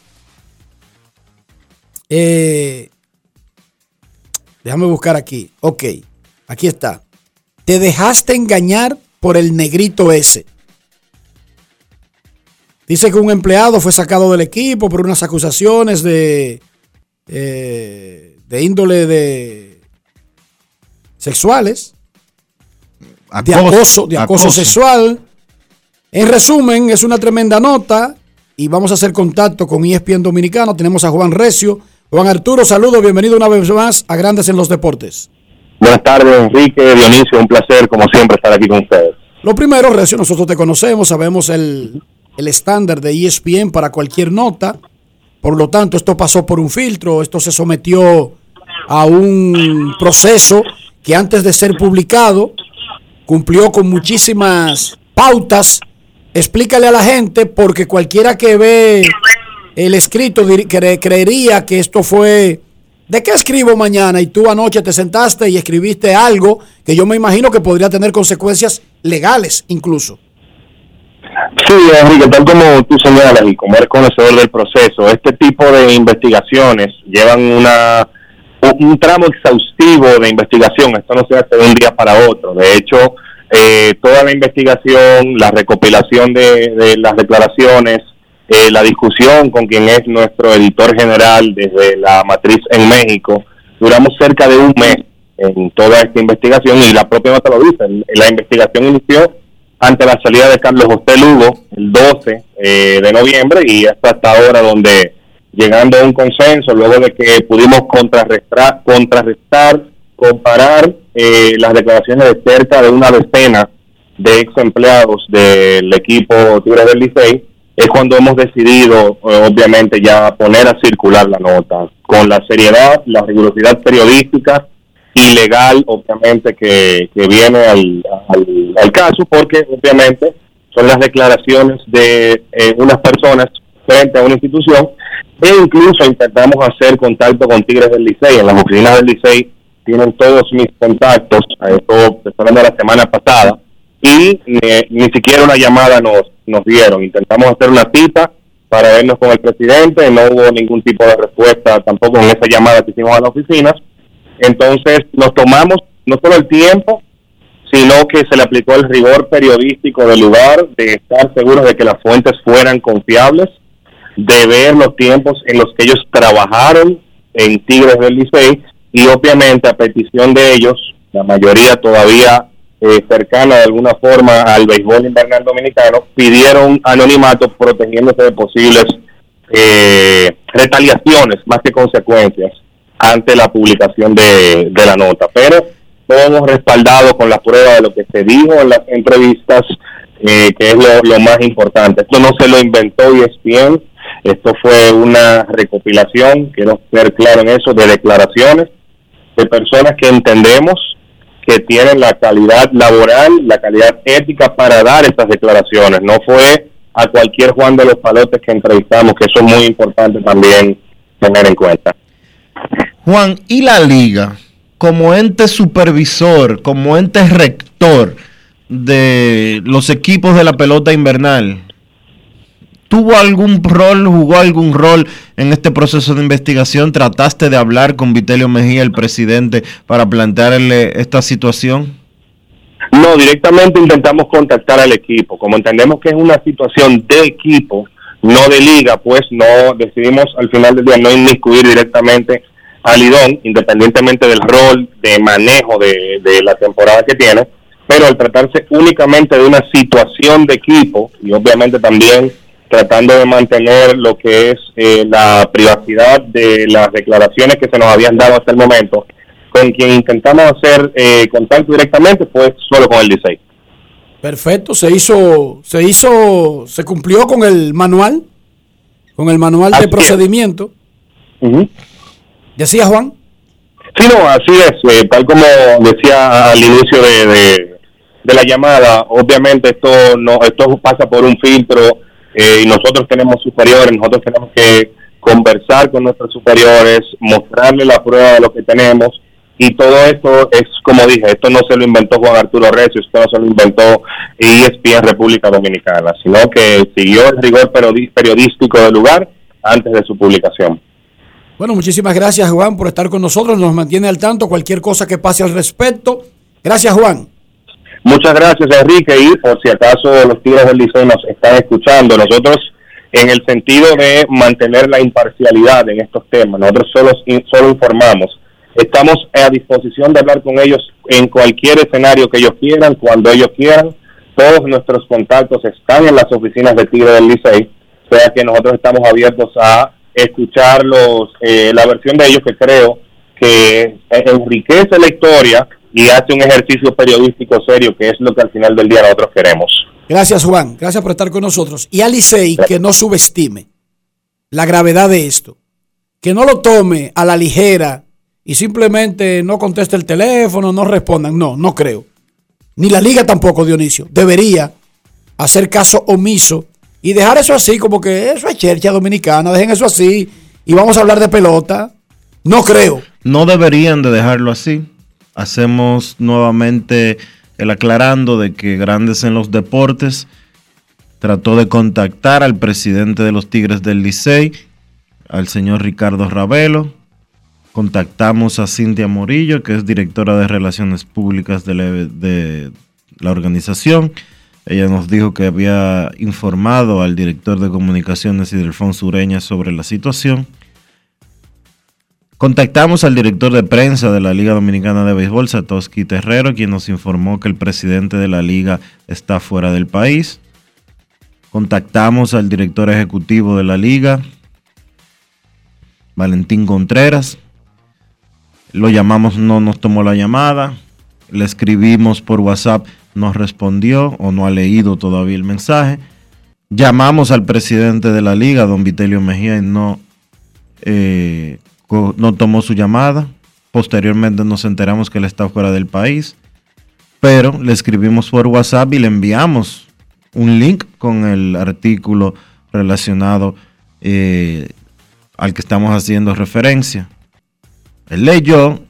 eh, déjame buscar aquí, ok, aquí está, te dejaste engañar por el negrito ese. Dice que un empleado fue sacado del equipo por unas acusaciones de, eh, de índole de sexuales, de Acoso, acoso, de acoso, acoso. sexual. En resumen, es una tremenda nota y vamos a hacer contacto con ESPN Dominicano. Tenemos a Juan Recio. Juan Arturo, saludo, bienvenido una vez más a Grandes en los Deportes. Buenas tardes, Enrique, Dionisio, un placer como siempre estar aquí con ustedes. Lo primero, Recio, nosotros te conocemos, sabemos el, el estándar de ESPN para cualquier nota. Por lo tanto, esto pasó por un filtro, esto se sometió a un proceso que antes de ser publicado cumplió con muchísimas pautas. Explícale a la gente porque cualquiera que ve el escrito cre- creería que esto fue ¿de qué escribo mañana? Y tú anoche te sentaste y escribiste algo que yo me imagino que podría tener consecuencias legales incluso. Sí, Enrique, tal como tú señalas y como eres conocedor del proceso, este tipo de investigaciones llevan una un un tramo exhaustivo de investigación. Esto no se hace de un día para otro. De hecho, eh, toda la investigación, la recopilación de, de las declaraciones, eh, la discusión con quien es nuestro editor general desde la matriz en México, duramos cerca de un mes en toda esta investigación y la propia nota lo dice. La investigación inició ante la salida de Carlos José Lugo el 12 eh, de noviembre y hasta hasta ahora donde llegando a un consenso luego de que pudimos contrarrestar, contrarrestar comparar eh, las declaraciones de cerca de una decena de ex empleados del equipo Tigres del Licey es cuando hemos decidido eh, obviamente ya poner a circular la nota con la seriedad, la rigurosidad periodística ilegal, obviamente, que, que viene al, al- al caso, porque obviamente son las declaraciones de eh, unas personas frente a una institución e incluso intentamos hacer contacto con Tigres del Licey. En las oficinas del Licey tienen todos mis contactos, a esto hablando de la semana pasada, y ni, ni siquiera una llamada nos, nos dieron. Intentamos hacer una cita para vernos con el presidente, no hubo ningún tipo de respuesta tampoco en esa llamada que hicimos a las oficinas. Entonces nos tomamos no solo el tiempo, sino que se le aplicó el rigor periodístico del lugar, de estar seguros de que las fuentes fueran confiables, de ver los tiempos en los que ellos trabajaron en Tigres del Licey y obviamente a petición de ellos, la mayoría todavía eh, cercana de alguna forma al béisbol invernal dominicano, pidieron anonimato protegiéndose de posibles eh, retaliaciones más que consecuencias ante la publicación de, de la nota. Pero todo hemos respaldado con la prueba de lo que se dijo en las entrevistas, eh, que es lo, lo más importante. Esto no se lo inventó E ESPN, esto fue una recopilación, quiero ser claro en eso, de declaraciones de personas que entendemos que tienen la calidad laboral, la calidad ética para dar estas declaraciones. No fue a cualquier Juan de los Palotes que entrevistamos, que eso es muy importante también tener en cuenta. Juan, ¿y la liga como ente supervisor, como ente rector de los equipos de la pelota invernal? ¿Tuvo algún rol, jugó algún rol en este proceso de investigación? ¿Trataste de hablar con Vitelio Mejía, el presidente, para plantearle esta situación? No, directamente intentamos contactar al equipo. Como entendemos que es una situación de equipo, no de liga, pues no decidimos al final del día no inmiscuir directamente a Lidón, independientemente del rol de manejo de, de la temporada que tiene, pero al tratarse únicamente de una situación de equipo y obviamente también tratando de mantener lo que es eh, la privacidad de las declaraciones que se nos habían dado hasta el momento, con quien intentamos hacer eh, contacto directamente fue solo con el 16. Perfecto, se hizo, se hizo, se cumplió con el manual, con el manual Así de procedimiento. Decía Juan. Sí, no, así es. eh, tal como decía al inicio de, de- de la llamada, obviamente esto no esto pasa por un filtro eh, y nosotros tenemos superiores, nosotros tenemos que conversar con nuestros superiores, mostrarle la prueba de lo que tenemos y todo esto es, como dije, esto no se lo inventó Juan Arturo Recio, esto no se lo inventó ESPN República Dominicana, sino que siguió el rigor periodístico del lugar antes de su publicación. Bueno, muchísimas gracias Juan por estar con nosotros, nos mantiene al tanto cualquier cosa que pase al respecto. Gracias Juan. Muchas gracias, Enrique. Y por si acaso los Tigres del Liceo nos están escuchando, nosotros, en el sentido de mantener la imparcialidad en estos temas, nosotros solo, solo informamos. Estamos a disposición de hablar con ellos en cualquier escenario que ellos quieran, cuando ellos quieran. Todos nuestros contactos están en las oficinas de Tigre del Licey, o sea que nosotros estamos abiertos a escuchar los, eh, la versión de ellos que creo que enriquece la historia y hace un ejercicio periodístico serio, que es lo que al final del día nosotros queremos. Gracias Juan, gracias por estar con nosotros. Y a Licey que no subestime la gravedad de esto, que no lo tome a la ligera y simplemente no conteste el teléfono, no respondan. No, no creo. Ni la liga tampoco, Dionisio. Debería hacer caso omiso y dejar eso así, como que eso es chercha dominicana, dejen eso así y vamos a hablar de pelota. No creo. No deberían de dejarlo así. Hacemos nuevamente el aclarando de que Grandes en los Deportes trató de contactar al presidente de los Tigres del Licey, al señor Ricardo Ravelo. Contactamos a Cintia Morillo, que es directora de Relaciones Públicas de la, organización. Ella nos dijo que había informado al director de comunicaciones Idelfonso Ureña sobre la situación. Contactamos al director de prensa de la Liga Dominicana de Béisbol, Satoshi Terrero, quien nos informó que el presidente de la liga está fuera del país. Contactamos al director ejecutivo de la liga, Valentín Contreras. Lo llamamos, no nos tomó la llamada. Le escribimos por WhatsApp, no respondió o no ha leído todavía el mensaje. Llamamos al presidente de la liga, don Vitelio Mejía, y no, eh, no tomó su llamada. Posteriormente nos enteramos que él está fuera del país, pero le escribimos por WhatsApp y le enviamos un link con el artículo relacionado eh, al que estamos haciendo referencia. Él leyó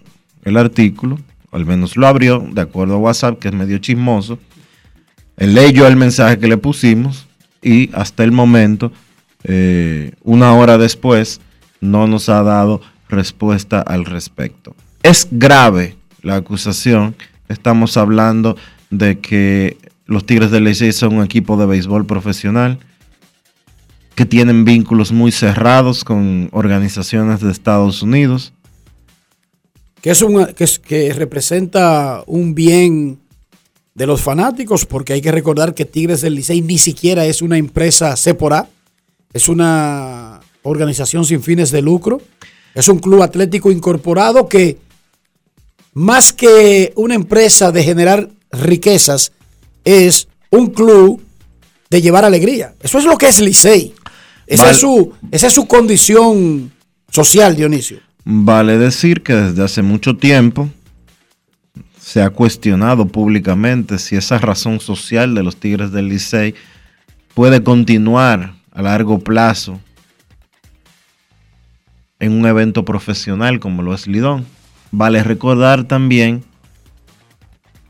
el artículo, al menos lo abrió, de acuerdo a WhatsApp, que es medio chismoso. Él leyó el mensaje que le pusimos y hasta el momento, eh, una hora después, no nos ha dado respuesta al respecto. Es grave la acusación. Estamos hablando de que los Tigres del Licey son un equipo de béisbol profesional que tienen vínculos muy cerrados con organizaciones de Estados Unidos. Que, es un, que, es- que representa un bien de los fanáticos, porque hay que recordar que Tigres del Licey ni siquiera es una empresa C por A, es una organización sin fines de lucro, es un club atlético incorporado que más que una empresa de generar riquezas, es un club de llevar alegría. Eso es lo que es Licey. Esa, es, su, esa es su condición social, Dionisio. Vale decir que desde hace mucho tiempo se ha cuestionado públicamente si esa razón social de los Tigres del Licey puede continuar a largo plazo en un evento profesional como lo es Lidón. Vale recordar también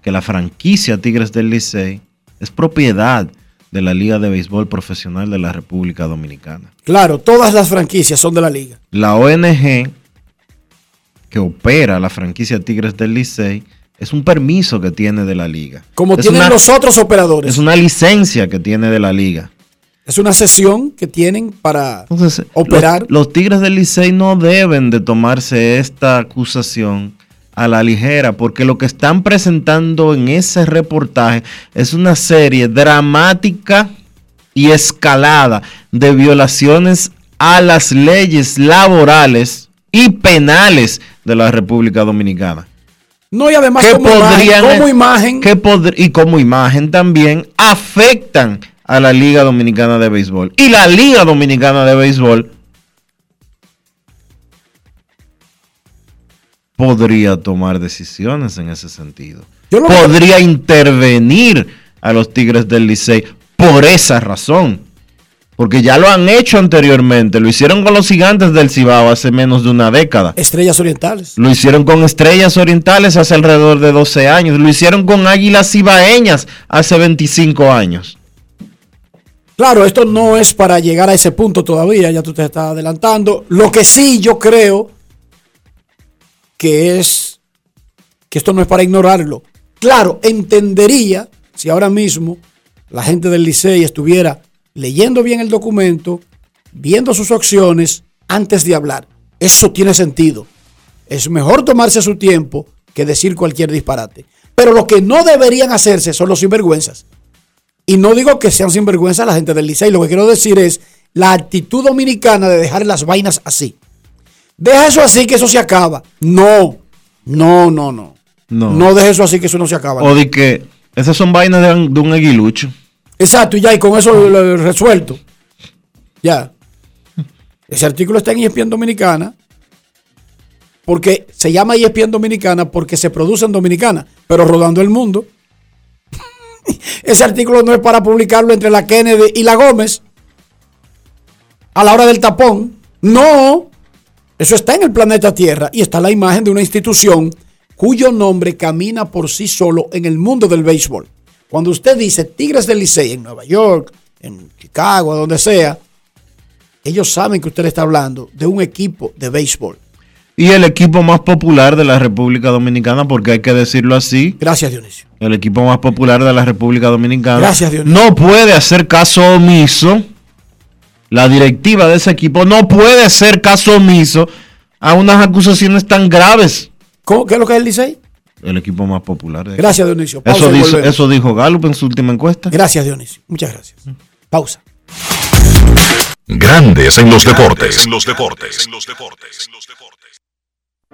que la franquicia Tigres del Licey es propiedad de la Liga de Béisbol Profesional de la República Dominicana. Claro, todas las franquicias son de la liga. La ONG que opera la franquicia Tigres del Licey es un permiso que tiene de la liga. Como Es tienen una- los otros operadores. Es una licencia que tiene de la liga. Es una sesión que tienen para Entonces, operar. Los, los Tigres del Licey no deben de tomarse esta acusación a la ligera, porque lo que están presentando en ese reportaje es una serie dramática y escalada de violaciones a las leyes laborales y penales de la República Dominicana. No, y además que como imagen, podrían- como imagen, que pod- y como imagen también afectan a la Liga Dominicana de Béisbol. Y la Liga Dominicana de Béisbol podría tomar decisiones en ese sentido. Yo podría intervenir a los Tigres del Licey por esa razón. Porque ya lo han hecho anteriormente. Lo hicieron con los gigantes del Cibao hace menos de una década. estrellas orientales. Lo hicieron con Estrellas Orientales hace alrededor de 12 años. Lo hicieron con Águilas Cibaeñas hace 25 años. Claro, esto no es para llegar a ese punto todavía, ya tú te estás adelantando. Lo que sí yo creo que es que esto no es para ignorarlo. Claro, entendería si ahora mismo la gente del Licey estuviera leyendo bien el documento, viendo sus opciones antes de hablar. Eso tiene sentido. Es mejor tomarse su tiempo que decir cualquier disparate. Pero lo que no deberían hacerse son los sinvergüenzas. Y no digo que sean sinvergüenza la gente del Licey, lo que quiero decir es la actitud dominicana de dejar las vainas así. Deja eso así que eso se acaba. No, no, no, no. No. No deje eso así que eso no se acaba. O de que esas son vainas de, un- de un aguilucho. Exacto, y ya, y con eso lo, lo resuelto. Ya. Ese artículo está en ESPN Dominicana. Porque se llama ESPN Dominicana porque se produce en Dominicana, pero rodando el mundo. Ese artículo no es para publicarlo entre la Kennedy y la Gómez a la hora del tapón. No. Eso está en el planeta Tierra y está la imagen de una institución cuyo nombre camina por sí solo en el mundo del béisbol. Cuando usted dice Tigres del Licey en Nueva York, en Chicago, donde sea, ellos saben que usted está hablando de un equipo de béisbol. Y el equipo más popular de la República Dominicana, porque hay que decirlo así. Gracias, Dionisio. El equipo más popular de la República Dominicana. Gracias, Dionisio. No puede hacer caso omiso. La directiva de ese equipo no puede hacer caso omiso a unas acusaciones tan graves. ¿Cómo, ¿Qué es lo que es el Licey? El equipo más popular. de- Gracias, Dionisio. Pausa Eso, dice- eso dijo Gallup en su última encuesta. Gracias, Dionisio. Muchas gracias. Pausa. Grandes en los deportes. En los deportes. En los deportes.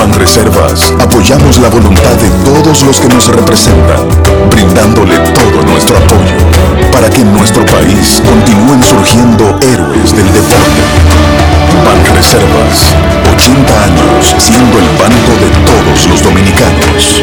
Banreservas apoyamos la voluntad de todos los que nos representan, brindándole todo nuestro apoyo para que en nuestro país continúen surgiendo héroes del deporte. Banreservas, 80 años siendo el banco de todos los dominicanos.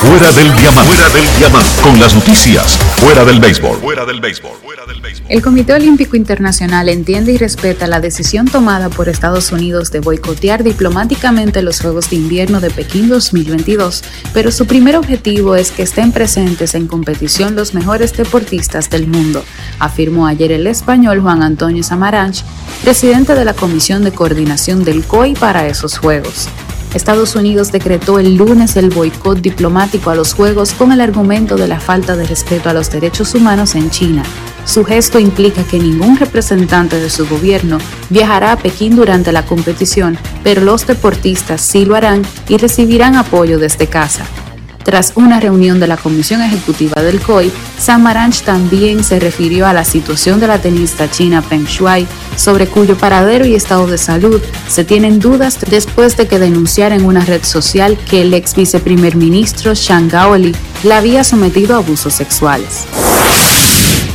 Fuera del diamante. Fuera del diamante. Con las noticias. Fuera del béisbol. Fuera del béisbol. El Comité Olímpico Internacional entiende y respeta la decisión tomada por Estados Unidos de boicotear diplomáticamente los Juegos de Invierno de Pekín 2022, pero su primer objetivo es que estén presentes en competición los mejores deportistas del mundo, afirmó ayer el español Juan Antonio Samaranch, presidente de la Comisión de Coordinación del COI para esos Juegos. Estados Unidos decretó el lunes el boicot diplomático a los Juegos con el argumento de la falta de respeto a los derechos humanos en China. Su gesto implica que ningún representante de su gobierno viajará a Pekín durante la competición, pero los deportistas sí lo harán y recibirán apoyo desde casa. Tras una reunión de la Comisión Ejecutiva del COI, Samaranch también se refirió a la situación de la tenista china Peng Shuai, sobre cuyo paradero y estado de salud se tienen dudas después de que denunciara en una red social que el ex viceprimer ministro Shang Gaoli la había sometido a abusos sexuales.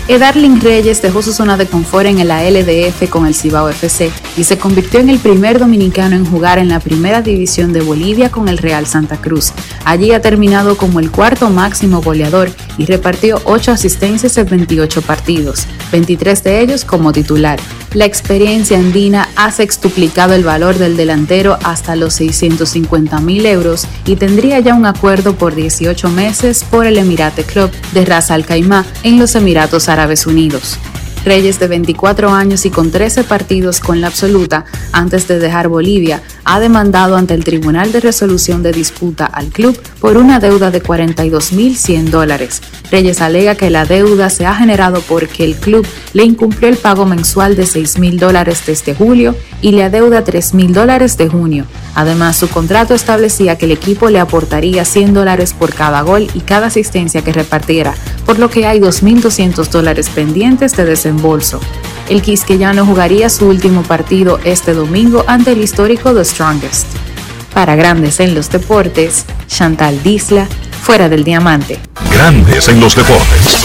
Edarling Reyes dejó su zona de confort en la LDF con el Cibao FC y se convirtió en el primer dominicano en jugar en la primera división de Bolivia con el Real Santa Cruz. Allí ha terminado como el cuarto máximo goleador y repartió 8 asistencias en 28 partidos, 23 de ellos como titular. La experiencia andina ha sextuplicado el valor del delantero hasta los 650 mil euros y tendría ya un acuerdo por 18 meses por el Emirate Club de Ras Al Khaimah en los Emiratos Árabes Unidos. Reyes, de 24 años y con 13 partidos con la absoluta antes de dejar Bolivia, ha demandado ante el Tribunal de Resolución de Disputa al club por una deuda de 42.100 dólares. Reyes alega que la deuda se ha generado porque el club le incumplió el pago mensual de 6.000 dólares desde julio y le adeuda 3.000 dólares de junio. Además, su contrato establecía que el equipo le aportaría 100 dólares por cada gol y cada asistencia que repartiera, por lo que hay 2.200 dólares pendientes de desembolso. El quisqueyano jugaría su último partido este domingo ante el histórico The Strongest. Para Grandes en los Deportes, Chantal Disla, fuera del diamante. Grandes en los deportes.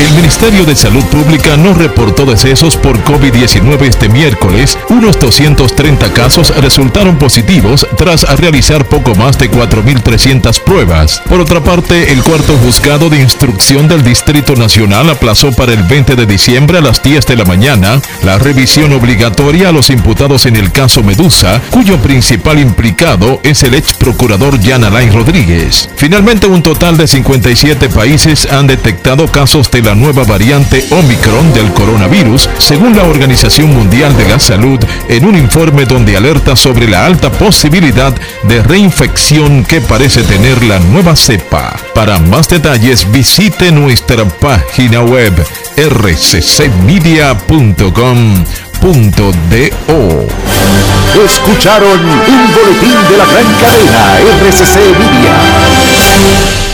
El Ministerio de Salud Pública no reportó decesos por COVID-19 este miércoles. Unos 230 casos resultaron positivos tras realizar poco más de 4.300 pruebas. Por otra parte, el cuarto juzgado de instrucción del Distrito Nacional aplazó para el 20 de diciembre a las 10 de la mañana la revisión obligatoria a los imputados en el caso Medusa, cuyo principal implicado es el ex procurador Jan Alain Rodríguez. Finalmente, un total de 57 países han detectado casos de la nueva variante Omicron del coronavirus, según la Organización Mundial de la Salud, en un informe donde alerta sobre la alta posibilidad de reinfección que parece tener la nueva cepa. Para más detalles, visite nuestra página web rccmedia.com.do. Escucharon un boletín de la gran cadena RCC Media.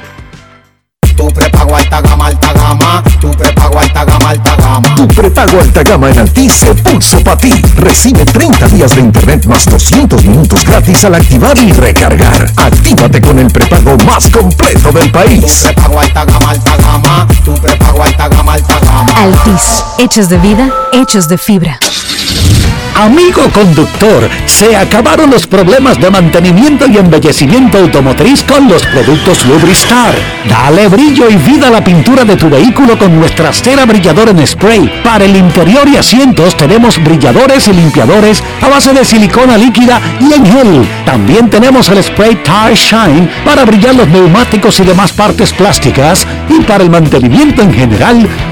Tu prepago alta gama, alta gama. Tu prepago alta gama, alta gama. Tu prepago alta gama en Altis se pulso para ti. Recibe 30 días de internet más 200 minutos gratis al activar y recargar. Actívate con el prepago más completo del país. Tu prepago alta gama, alta gama. Tu prepago alta gama, alta gama. Altis, hechos de vida, hechos de fibra. Amigo conductor, se acabaron los problemas de mantenimiento y embellecimiento automotriz con los productos Lubristar. Dale brillo y vida a la pintura de tu vehículo con nuestra cera brillador en spray. Para el interior y asientos tenemos brilladores y limpiadores a base de silicona líquida y en gel. También tenemos el spray Tire Shine para brillar los neumáticos y demás partes plásticas. Y para el mantenimiento en general,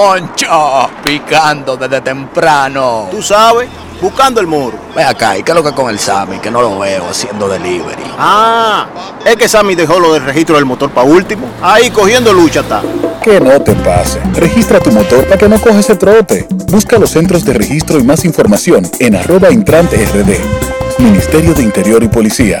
Moncho, picando desde temprano. Tú sabes, buscando el muro. Ve acá, ¿y qué es lo que con el Sammy? Que no lo veo haciendo delivery. Ah, es que Sammy dejó lo del registro del motor para último. Ahí cogiendo lucha está. Que no te pase. Registra tu motor para que no coges ese trote. Busca los centros de registro y más información en arroba intrante rd. Ministerio de Interior y Policía.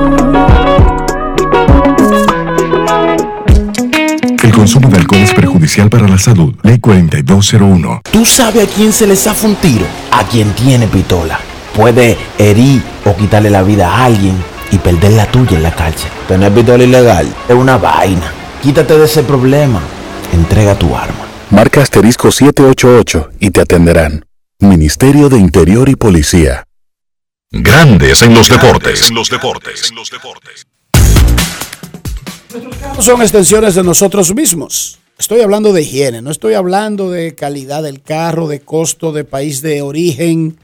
El consumo de alcohol es perjudicial para la salud. Ley 4201. ¿Tú sabes a quién se le zafa un tiro? A quien tiene pistola. Puede herir o quitarle la vida a alguien y perder la tuya en la cárcel. Tener pistola ilegal es una vaina. Quítate de ese problema. Entrega tu arma. Marca asterisco 788 y te atenderán. Ministerio de Interior y Policía. Grandes en los deportes. En los deportes. Son extensiones de nosotros mismos. Estoy hablando de higiene, no estoy hablando de calidad del carro, de costo, de país de origen,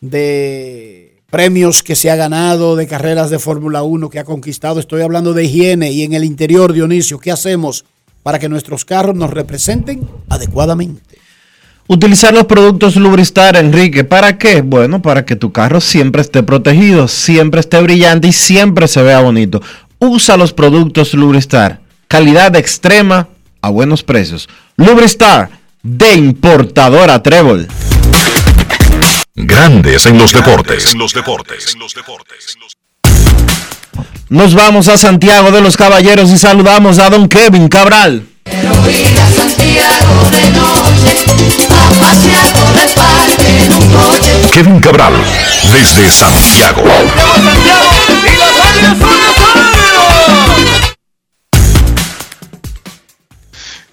de premios que se ha ganado, de carreras de Fórmula 1 que ha conquistado. Estoy hablando de higiene y en el interior, Dionisio, ¿qué hacemos para que nuestros carros nos representen adecuadamente? Utilizar los productos Lubristar, Enrique. ¿Para qué? Bueno, para que tu carro siempre esté protegido, siempre esté brillante y siempre se vea bonito. Usa los productos Lubristar. Calidad extrema a buenos precios. Lubristar de importadora Trébol. Grandes en los deportes. En los deportes. Nos vamos a Santiago de los Caballeros y saludamos a don Kevin Cabral. Kevin Cabral, desde Santiago.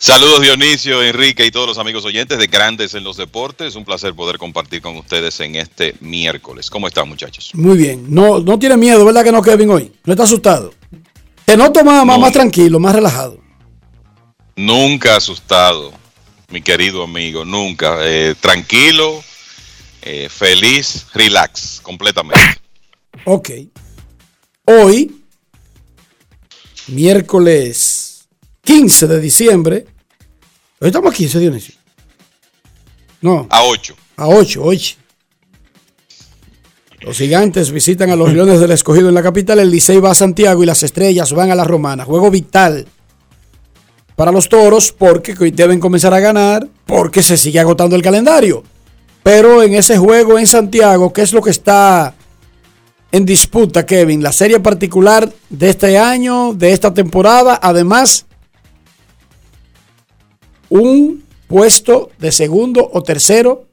Saludos Dionisio, Enrique y todos los amigos oyentes de Grandes en los Deportes. Un placer poder compartir con ustedes en este miércoles. ¿Cómo están muchachos? Muy bien. No, no tiene miedo, ¿verdad que no, Kevin, hoy? ¿No está asustado? Te noto más, más, más tranquilo, más relajado. Nunca asustado, mi querido amigo, nunca. Eh, tranquilo, eh, feliz, relax, completamente. Ok. Hoy, miércoles 15 de diciembre. Hoy estamos a 15, Dionisio. No. A 8. A 8, 8. Los gigantes visitan a los [laughs] Leones del Escogido en la capital. El Licey va a Santiago y las estrellas van a la Romana. Juego vital para los toros porque hoy deben comenzar a ganar porque se sigue agotando el calendario. Pero en ese juego en Santiago, ¿qué es lo que está en disputa, Kevin? La serie particular de este año, de esta temporada, además, un puesto de segundo o tercero,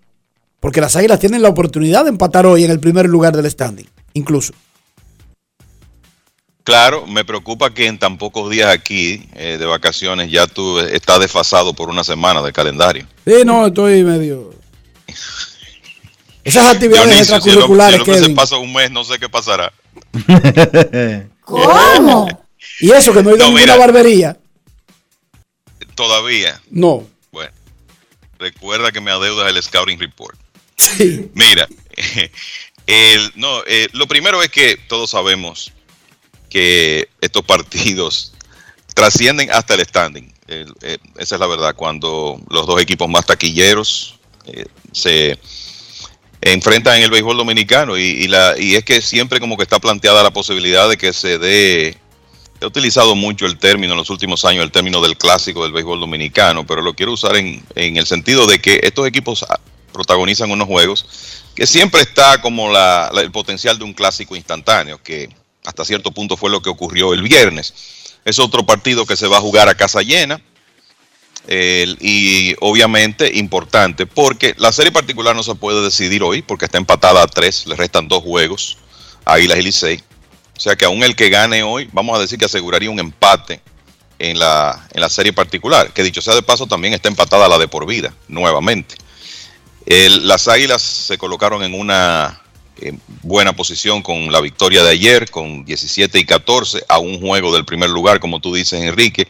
porque las Águilas tienen la oportunidad de empatar hoy en el primer lugar del standing, incluso. Claro, me preocupa que en tan pocos días aquí eh, de vacaciones ya tú estás desfasado por una semana de calendario. Sí, no, estoy medio. Esas actividades Dionisio, extracurriculares, si lo, si lo que se pasa un mes, no sé qué pasará. [laughs] ¿Cómo? Y eso que no he ido a ninguna mira. barbería. Todavía. No. Bueno, recuerda que me adeudas el Scouting Report. Sí. Mira, [laughs] el, no, eh, lo primero es que todos sabemos que estos partidos trascienden hasta el standing. Eh, esa es la verdad. Cuando los dos equipos más taquilleros eh, se enfrentan en el béisbol dominicano y, y la, y es que siempre como que está planteada la posibilidad de que se dé He utilizado mucho el término en los últimos años, el término del clásico del béisbol dominicano, pero lo quiero usar en, en el sentido de que estos equipos ah, protagonizan unos juegos que siempre está como la- la- el potencial de un clásico instantáneo, que hasta cierto punto fue lo que ocurrió el viernes. Es otro partido que se va a jugar a casa llena y obviamente importante porque la serie particular no se puede decidir hoy porque está empatada a tres, le restan dos juegos a Águilas y. O sea que aún el que gane hoy, vamos a decir que aseguraría un empate en la, en la serie particular, que dicho sea de paso también está empatada la de por vida, nuevamente. Las Águilas se colocaron en una eh, buena posición con la victoria de ayer, con 17 y 14, a un juego del primer lugar, como tú dices, Enrique.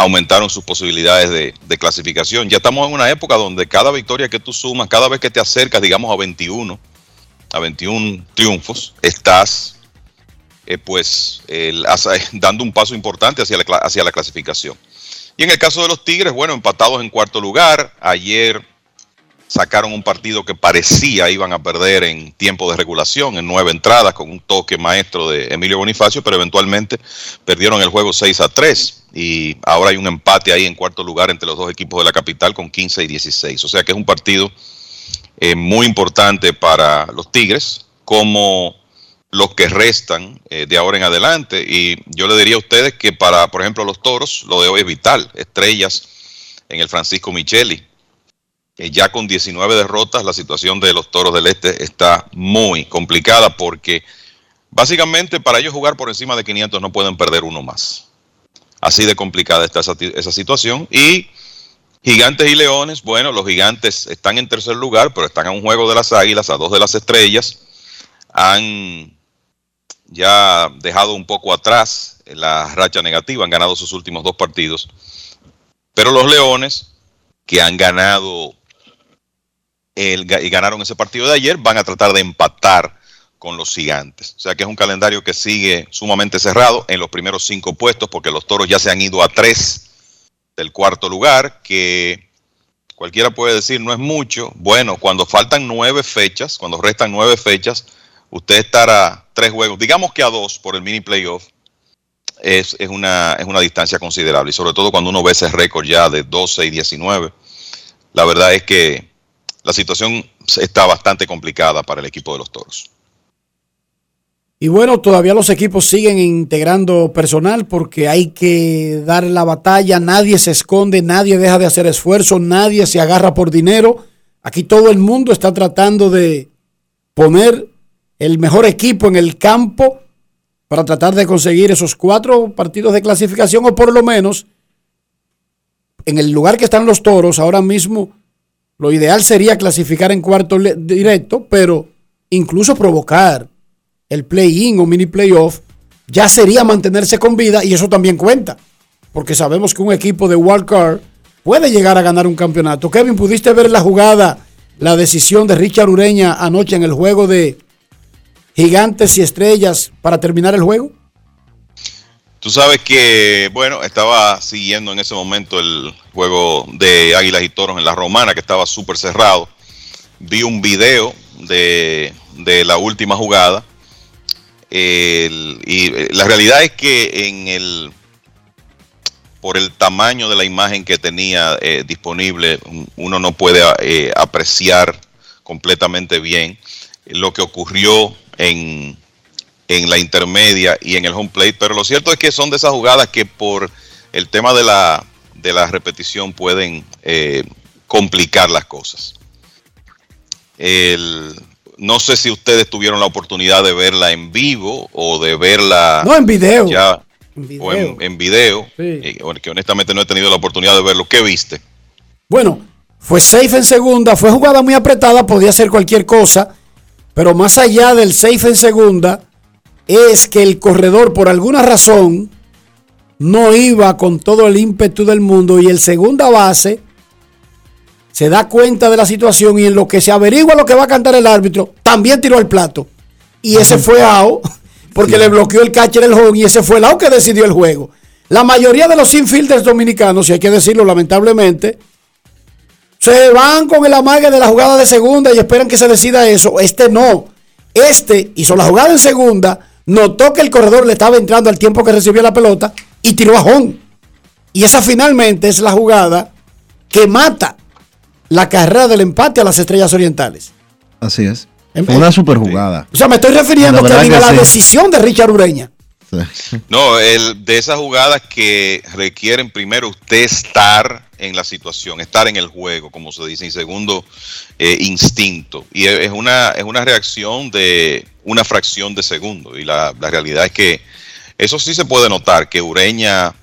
Aumentaron sus posibilidades de, clasificación. Ya estamos en una época donde cada victoria que tú sumas, cada vez que te acercas, digamos, a 21, a 21 triunfos, estás eh, pues [laughs] dando un paso importante hacia la clasificación. Y en el caso de los Tigres, bueno, empatados en cuarto lugar, ayer sacaron un partido que parecía iban a perder en tiempo de regulación, en nueve entradas, con un toque maestro de Emilio Bonifacio, pero eventualmente perdieron el juego 6 a 3 y ahora hay un empate ahí en cuarto lugar entre los dos equipos de la capital con 15 y 16. O sea que es un partido eh, muy importante para los Tigres, como los que restan eh, de ahora en adelante. Y yo le diría a ustedes que para, por ejemplo, los toros, lo de hoy es vital. Estrellas en el Francisco Micheli. Ya con 19 derrotas, la situación de los toros del Este está muy complicada porque básicamente para ellos jugar por encima de 500 no pueden perder uno más. Así de complicada está esa situación. Y Gigantes y Leones, bueno, los Gigantes están en tercer lugar, pero están a un juego de las Águilas, a dos de las Estrellas. han ya dejado un poco atrás la racha negativa, han ganado sus últimos dos partidos. Pero los Leones, que han ganado y ganaron ese partido de ayer, van a tratar de empatar con los gigantes. O sea que es un calendario que sigue sumamente cerrado en los primeros cinco puestos, porque los toros ya se han ido a tres del cuarto lugar, que cualquiera puede decir no es mucho. Bueno, cuando faltan nueve fechas, cuando restan nueve fechas, usted estará a tres juegos, digamos que a dos por el mini playoff, es, es, una, es una distancia considerable. Y sobre todo cuando uno ve ese récord ya de 12 y 19, la verdad es que la situación está bastante complicada para el equipo de los toros. Y bueno, todavía los equipos siguen integrando personal porque hay que dar la batalla, nadie se esconde, nadie deja de hacer esfuerzo, nadie se agarra por dinero. Aquí todo el mundo está tratando de poner el mejor equipo en el campo para tratar de conseguir esos cuatro partidos de clasificación o por lo menos en el lugar que están los toros ahora mismo lo ideal sería clasificar en cuarto directo, pero incluso provocar el play-in o mini playoff, ya sería mantenerse con vida y eso también cuenta, porque sabemos que un equipo de wild card puede llegar a ganar un campeonato. Kevin, ¿pudiste ver la jugada, la decisión de Richard Ureña anoche en el juego de Gigantes y Estrellas para terminar el juego? Tú sabes que, bueno, estaba siguiendo en ese momento el juego de Águilas y Toros en la Romana, que estaba súper cerrado. Vi un video de, de la última jugada y eh, la realidad es que en el por el tamaño de la imagen que tenía eh, disponible, uno no puede eh, apreciar completamente bien lo que ocurrió en, en, la intermedia y en el home plate, pero lo cierto es que son de esas jugadas que por el tema de la, de la repetición pueden complicar las cosas. El, no sé si ustedes tuvieron la oportunidad de verla en vivo o de verla. No, en video. Ya, O en, video. Eh, que honestamente no he tenido la oportunidad de verlo. ¿Qué viste? Bueno, fue safe en segunda, fue jugada muy apretada, podía ser cualquier cosa. Pero más allá del safe en segunda, es que el corredor, por alguna razón, no iba con todo el ímpetu del mundo y el segunda base se da cuenta de la situación y en lo que se averigua lo que va a cantar el árbitro, también tiró el plato. Y ese fue AO, porque le bloqueó el catcher el home y ese fue el AO que decidió el juego. La mayoría de los infielders dominicanos, y hay que decirlo lamentablemente, se van con el amague de la jugada de segunda y esperan que se decida eso. Este no. Este hizo la jugada en segunda, notó que el corredor le estaba entrando al tiempo que recibió la pelota y tiró a home. Y esa finalmente es la jugada que mata la carrera del empate a las Estrellas Orientales. Así es. Fue una super jugada. O sea, me estoy refiriendo a la decisión de Richard Ureña. [laughs] No, el, de esas jugadas que requieren primero usted estar en la situación, estar en el juego, como se dice, y segundo, eh, instinto. Y es una, es una reacción de una fracción de segundo. Y la, la realidad es que eso sí se puede notar, que Ureña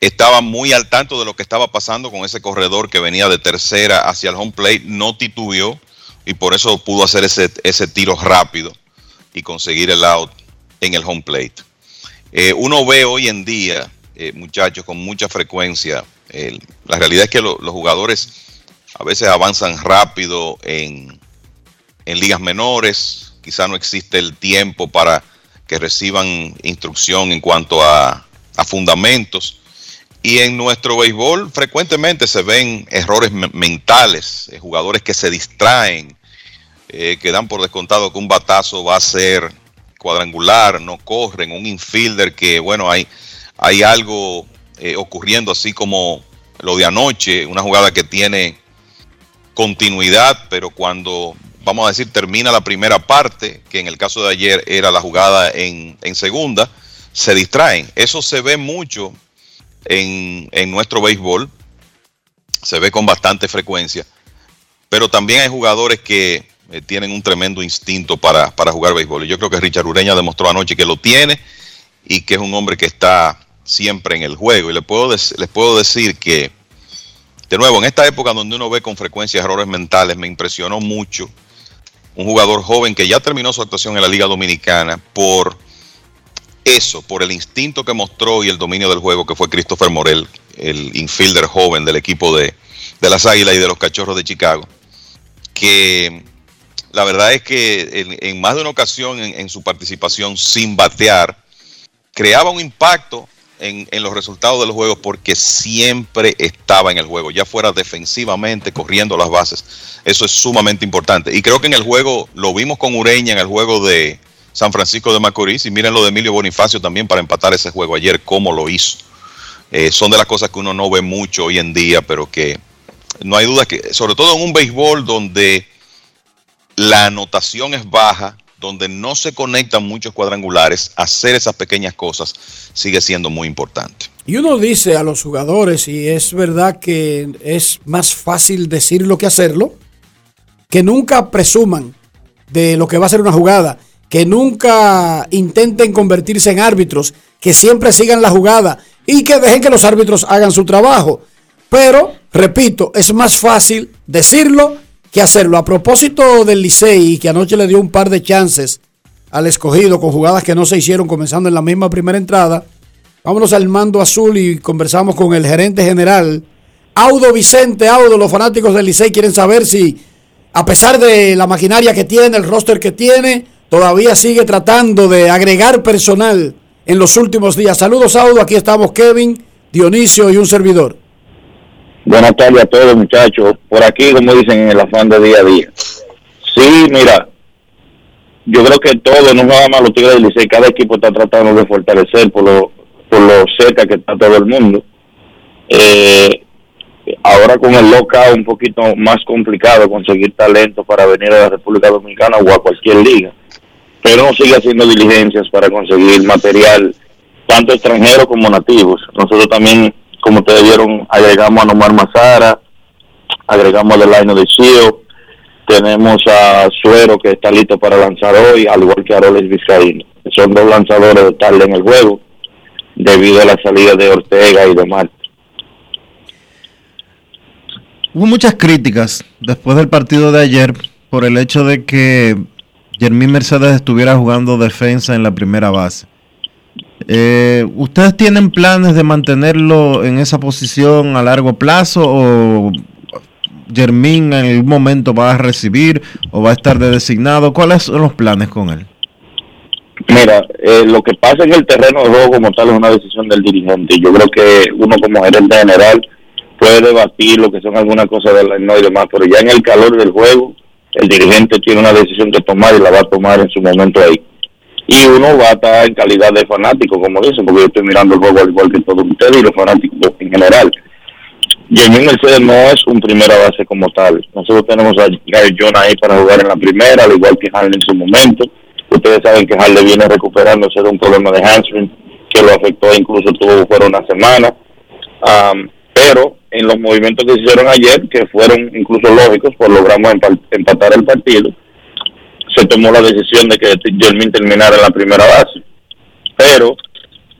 estaba muy al tanto de lo que estaba pasando con ese corredor que venía de tercera hacia el home plate, no titubeó y por eso pudo hacer ese, ese tiro rápido y conseguir el out en el home plate. Eh, uno ve hoy en día, eh, muchachos, con mucha frecuencia, la realidad es que los jugadores a veces avanzan rápido en, en ligas menores, quizá no existe el tiempo para que reciban instrucción en cuanto a, a fundamentos y en nuestro béisbol frecuentemente se ven errores mentales, eh, jugadores que se distraen, que dan por descontado que un batazo va a ser cuadrangular, no corren, un infielder que, bueno, hay, hay algo eh, ocurriendo así como lo de anoche, una jugada que tiene continuidad, pero cuando, vamos a decir, termina la primera parte, que en el caso de ayer era la jugada en, en segunda, se distraen. Eso se ve mucho en, nuestro béisbol, se ve con bastante frecuencia, pero también hay jugadores que eh, tienen un tremendo instinto para, para, jugar béisbol. Y yo creo que Richard Ureña demostró anoche que lo tiene y que es un hombre que está siempre en el juego. Y le puedo les puedo decir que, de nuevo, en esta época donde uno ve con frecuencia errores mentales, me impresionó mucho un jugador joven que ya terminó su actuación en la Liga Dominicana por eso, por el instinto que mostró y el dominio del juego que fue Christopher Morel, el infielder joven del equipo de, de las Águilas y de los Cachorros de Chicago, que la verdad es que en, más de una ocasión en, su participación sin batear, creaba un impacto en, en, los resultados de los juegos porque siempre estaba en el juego, ya fuera defensivamente, corriendo las bases. Eso es sumamente importante. Y creo que en el juego, lo vimos con Ureña en el juego de San Francisco de Macorís, y miren lo de Emilio Bonifacio también para empatar ese juego ayer, cómo lo hizo. Eh, son de las cosas que uno no ve mucho hoy en día, pero que no hay duda que, sobre todo en un béisbol donde la anotación es baja, donde no se conectan muchos cuadrangulares, hacer esas pequeñas cosas sigue siendo muy importante. Y uno dice a los jugadores, y es verdad que es más fácil decirlo que hacerlo, que nunca presuman de lo que va a ser una jugada, que nunca intenten convertirse en árbitros, que siempre sigan la jugada y que dejen que los árbitros hagan su trabajo. Pero, repito, es más fácil decirlo que hacerlo. A propósito del Licey, que anoche le dio un par de chances al escogido con jugadas que no se hicieron comenzando en la misma primera entrada, vámonos al mando azul y conversamos con el gerente general, Audo Vicente. Audo, los fanáticos del Licey quieren saber si, a pesar de la maquinaria que tiene, el roster que tiene, todavía sigue tratando de agregar personal en los últimos días. Saludos, Audo. Aquí estamos Kevin, Dionisio y un servidor. Buenas tardes a todos, muchachos. Por aquí, como dicen, en el afán de día a día. Sí, mira, yo creo que todo, no nada más los Tigres del Licey, cada equipo está tratando de fortalecer por lo, por lo cerca que está todo el mundo. Eh, ahora con el local un poquito más complicado conseguir talento para venir a la República Dominicana o a cualquier liga. Pero no sigue haciendo diligencias para conseguir material, tanto extranjero como nativos. Nosotros también como ustedes vieron, agregamos a Nomar Mazara, agregamos a Delaino de Chio, tenemos a Suero que está listo para lanzar hoy, al igual que a Roles Vizcaíno. Son dos lanzadores de tarde en el juego, debido a la salida de Ortega y de Marte. Hubo muchas críticas después del partido de ayer por el hecho de que Jermín Mercedes estuviera jugando defensa en la primera base. Eh, ¿Ustedes tienen planes de mantenerlo en esa posición a largo plazo o Germín en algún momento va a recibir o va a estar de designado? ¿Cuáles son los planes con él? Mira, eh, lo que pasa en el terreno de juego como tal es una decisión del dirigente. Yo creo que uno como gerente general puede debatir lo que son algunas cosas de la no y demás, pero ya en el calor del juego, el dirigente tiene una decisión que tomar y la va a tomar en su momento ahí y uno va a estar en calidad de fanático, como dicen, porque yo estoy mirando el juego al igual que todos ustedes y los fanáticos en general. Jermín Mercedes no es un primera base como tal. Nosotros tenemos a Gary John ahí para jugar en la primera, al igual que Harley en su momento. Ustedes saben que Harley viene recuperándose de un problema de hamstring que lo afectó, incluso tuvo fuera una semana. pero en los movimientos que se hicieron ayer, que fueron incluso lógicos, pues logramos empatar el partido se tomó la decisión de que Jermín terminara en la primera base. Pero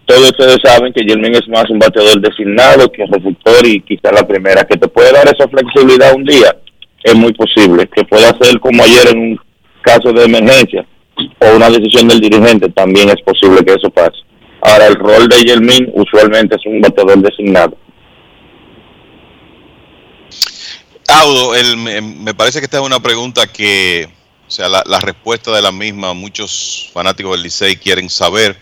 todos ustedes saben que Jermín es más un bateador designado que receptor y quizá la primera. Que te puede dar esa flexibilidad un día, es muy posible. Que pueda ser como ayer en un caso de emergencia o una decisión del dirigente, también es posible que eso pase. Ahora, el rol de Jermín usualmente es un bateador designado. Audo, el, me parece que esta es una pregunta que o sea, la, respuesta de la misma, muchos fanáticos del Licey quieren saber.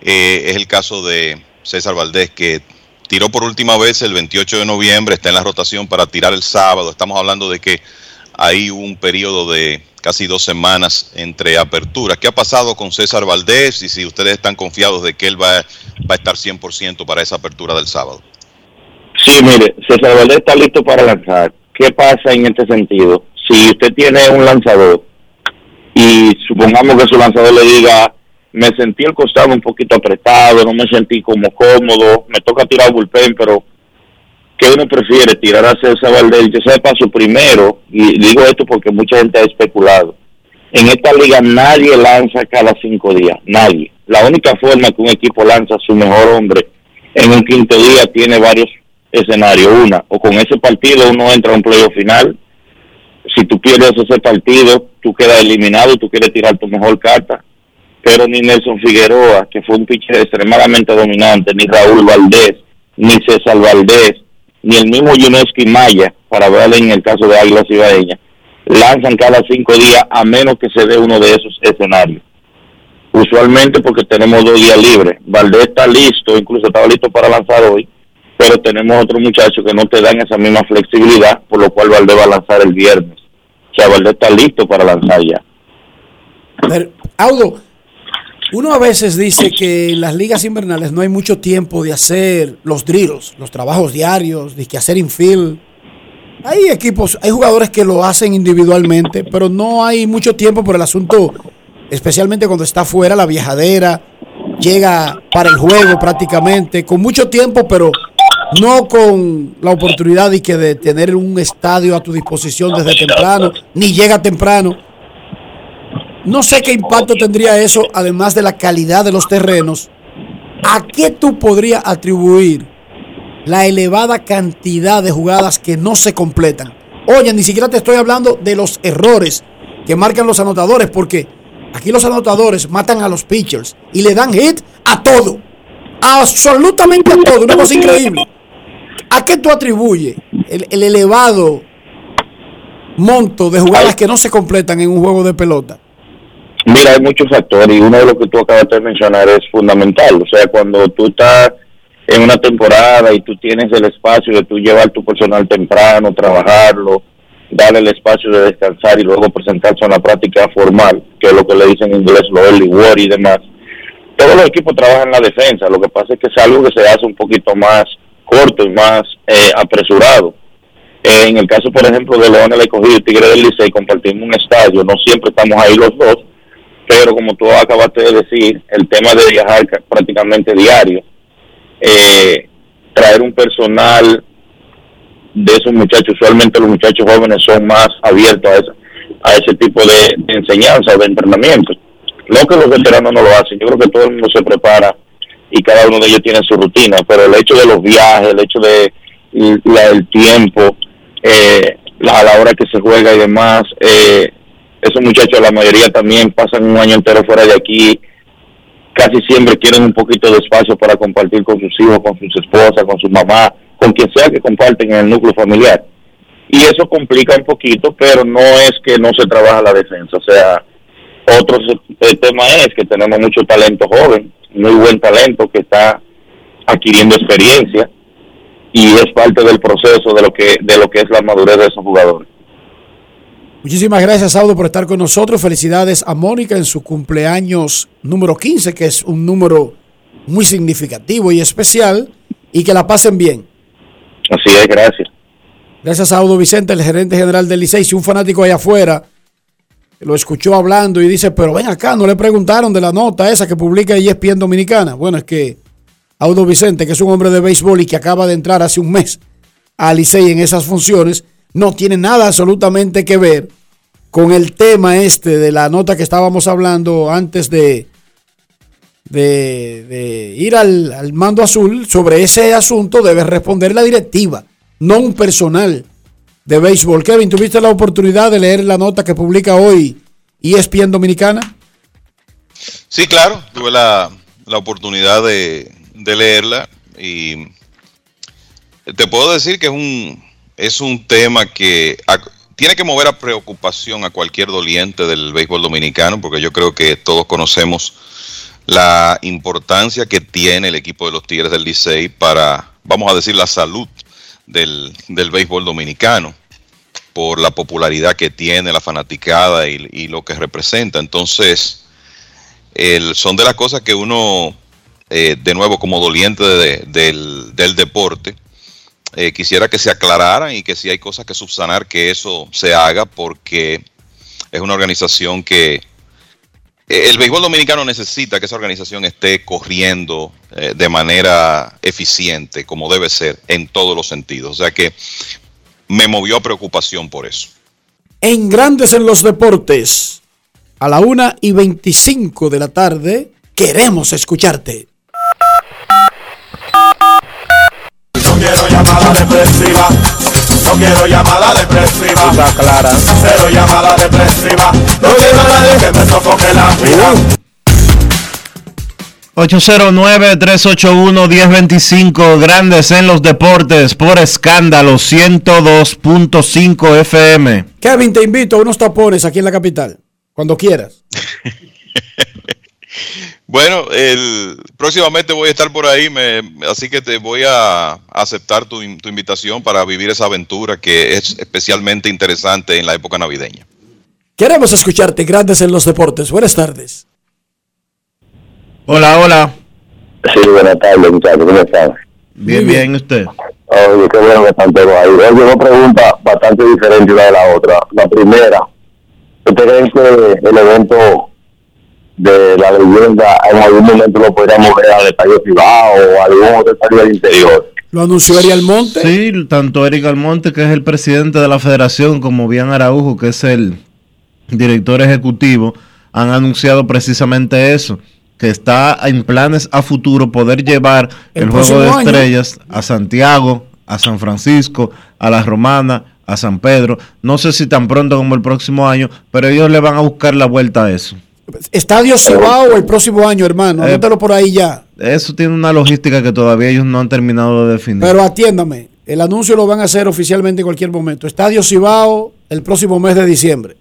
Eh, es el caso de César Valdés, que tiró por última vez el 28 de noviembre, está en la rotación para tirar el sábado. Estamos hablando de que hay un periodo de casi dos semanas entre aperturas. ¿Qué ha pasado con César Valdés y si ustedes están confiados de que él va, va a estar 100% para esa apertura del sábado? Sí, mire, César Valdés está listo para lanzar. ¿Qué pasa en este sentido? Si usted tiene un lanzador y supongamos que su lanzador le diga, me sentí el costado un poquito apretado, no me sentí como cómodo, me toca tirar bullpen, pero ¿qué uno prefiere? ¿Tirar a César Valdés? Yo sepa su primero, y digo esto porque mucha gente ha especulado. En esta liga nadie lanza cada cinco días, nadie. La única forma que un equipo lanza a su mejor hombre en un quinto día tiene varios escenarios. Una, o con ese partido uno entra a un playoff final, si tú pierdes ese partido, tú quedas eliminado y tú quieres tirar tu mejor carta. Pero ni Nelson Figueroa, que fue un pitcher extremadamente dominante, ni Raúl Valdés, ni César Valdés, ni el mismo Yuneski Maya, para ver en el caso de Águila Cibaeña, lanzan cada cinco días a menos que se dé uno de esos escenarios. Usualmente porque tenemos dos días libres. Valdés está listo, incluso estaba listo para lanzar hoy, pero tenemos otro muchacho que no te dan esa misma flexibilidad, por lo cual Valdés va a lanzar el viernes. O sea, Valdés está listo para lanzar ya. Pero, Audo, uno a veces dice que en las ligas invernales no hay mucho tiempo de hacer los drills, los trabajos diarios, de que hacer infield. Hay equipos, hay jugadores que lo hacen individualmente, pero no hay mucho tiempo por el asunto, especialmente cuando está fuera la viajadera, llega para el juego prácticamente, con mucho tiempo, pero no con la oportunidad de, que de tener un estadio a tu disposición desde temprano, ni llega temprano. No sé qué impacto tendría eso, además de la calidad de los terrenos. ¿A qué tú podrías atribuir la elevada cantidad de jugadas que no se completan? Oye, ni siquiera te estoy hablando de los errores que marcan los anotadores, porque aquí los anotadores matan a los pitchers y le dan hit a todo. Absolutamente a todo. Una cosa increíble. ¿A qué tú atribuyes el, el elevado monto de jugadas que no se completan en un juego de pelota? Mira, hay muchos factores y uno de los que tú acabas de mencionar es fundamental. O sea, cuando tú estás en una temporada y tú tienes el espacio de tú llevar tu personal temprano, trabajarlo, darle el espacio de descansar y luego presentarse a una práctica formal, que es lo que le dicen en inglés lo early war y demás. Todos los equipos trabajan en la defensa, lo que pasa es que es algo que se hace un poquito más corto y más eh, apresurado. Eh, en el caso, por ejemplo, de León el Escogido y Tigre del Licey, compartimos un estadio, no siempre estamos ahí los dos, pero como tú acabaste de decir, el tema de viajar prácticamente diario, eh, traer un personal de esos muchachos, usualmente los muchachos jóvenes son más abiertos a, a ese tipo de, de enseñanza de entrenamiento. No que los veteranos no lo hacen, yo creo que todo el mundo se prepara y cada uno de ellos tiene su rutina, pero el hecho de los viajes, el hecho de la, el tiempo, eh, la, a la hora que se juega y demás, eh, esos muchachos, la mayoría también pasan un año entero fuera de aquí, casi siempre quieren un poquito de espacio para compartir con sus hijos, con sus esposas, con su mamá, con quien sea que comparten en el núcleo familiar. Y eso complica un poquito, pero no es que no se trabaja la defensa. O sea, otro tema es que tenemos mucho talento joven, muy buen talento que está adquiriendo experiencia y es parte del proceso de lo que de lo que es la madurez de esos jugadores. Muchísimas gracias, Saudo, por estar con nosotros. Felicidades a Mónica en su cumpleaños número 15, que es un número muy significativo y especial, y que la pasen bien. Así es, gracias. Gracias a Audo Vicente, el gerente general del Licey. Si un fanático allá afuera lo escuchó hablando y dice, pero ven acá, no le preguntaron de la nota esa que publica ESPN Dominicana. Bueno, es que Audo Vicente, que es un hombre de béisbol y que acaba de entrar hace un mes a Licey en esas funciones, no tiene nada absolutamente que ver con el tema este de la nota que estábamos hablando antes de, de, ir al, al, mando azul. Sobre ese asunto debe responder la directiva, no un personal de béisbol. Kevin, ¿tuviste la oportunidad de leer la nota que publica hoy ESPN Dominicana? Sí, claro, tuve la, la oportunidad de, de leerla y te puedo decir que es un, es un tema que tiene que mover a preocupación a cualquier doliente del béisbol dominicano, porque yo creo que todos conocemos la importancia que tiene el equipo de los Tigres del Licey para, vamos a decir, la salud del, del béisbol dominicano, por la popularidad que tiene, la fanaticada y, lo que representa. Entonces, el, son de las cosas que uno, eh, de nuevo, como doliente de, del, del deporte, eh, quisiera que se aclararan y que si hay cosas que subsanar, que eso se haga, porque es una organización que el béisbol dominicano necesita que esa organización esté corriendo eh, de manera eficiente, como debe ser, en todos los sentidos. O sea que me movió a preocupación por eso. En Grandes en los Deportes, a la 1 y 25 de la tarde, queremos escucharte. No quiero llamada depresiva. No quiero llamada depresiva. Cosa clara. Cero llamada depresiva. No quiero a nadie que me sofoque la vida. 809-381-1025, grandes en los deportes, por escándalo 102.5 FM. Kevin, te invito a unos tapones aquí en la capital, cuando quieras. [laughs] Bueno, el, próximamente voy a estar por ahí, me, así que te voy a aceptar tu, in- tu invitación para vivir esa aventura que es especialmente interesante en la época navideña. Queremos escucharte, grandes en los deportes. Buenas tardes. Hola, hola. Sí, buenas tardes, muchachos, ¿cómo están? Bien, bien, usted. Oye, qué bueno que están todos ahí. Oye, una pregunta bastante diferente una de la otra. La primera, ¿ustedes creen que el evento de la leyenda en algún momento lo podríamos ver al estadio Cibao o a algún otro estadio del interior? Lo anunció Ariel Monte. Sí, tanto Eric Almonte, que es el presidente de la federación, como Bian Araujo, que es el director ejecutivo, han anunciado precisamente eso, que está en planes a futuro poder llevar El el, juego de año. estrellas a Santiago, a San Francisco, a La Romana, a San Pedro. No sé si tan pronto como el próximo año, pero ellos le van a buscar la vuelta a eso. Estadio Cibao el próximo año, hermano. Eh, Anótalo por ahí ya. Eso tiene una logística que todavía ellos no han terminado de definir. Pero atiéndame, el anuncio lo van a hacer oficialmente en cualquier momento. Estadio Cibao el próximo mes de diciembre.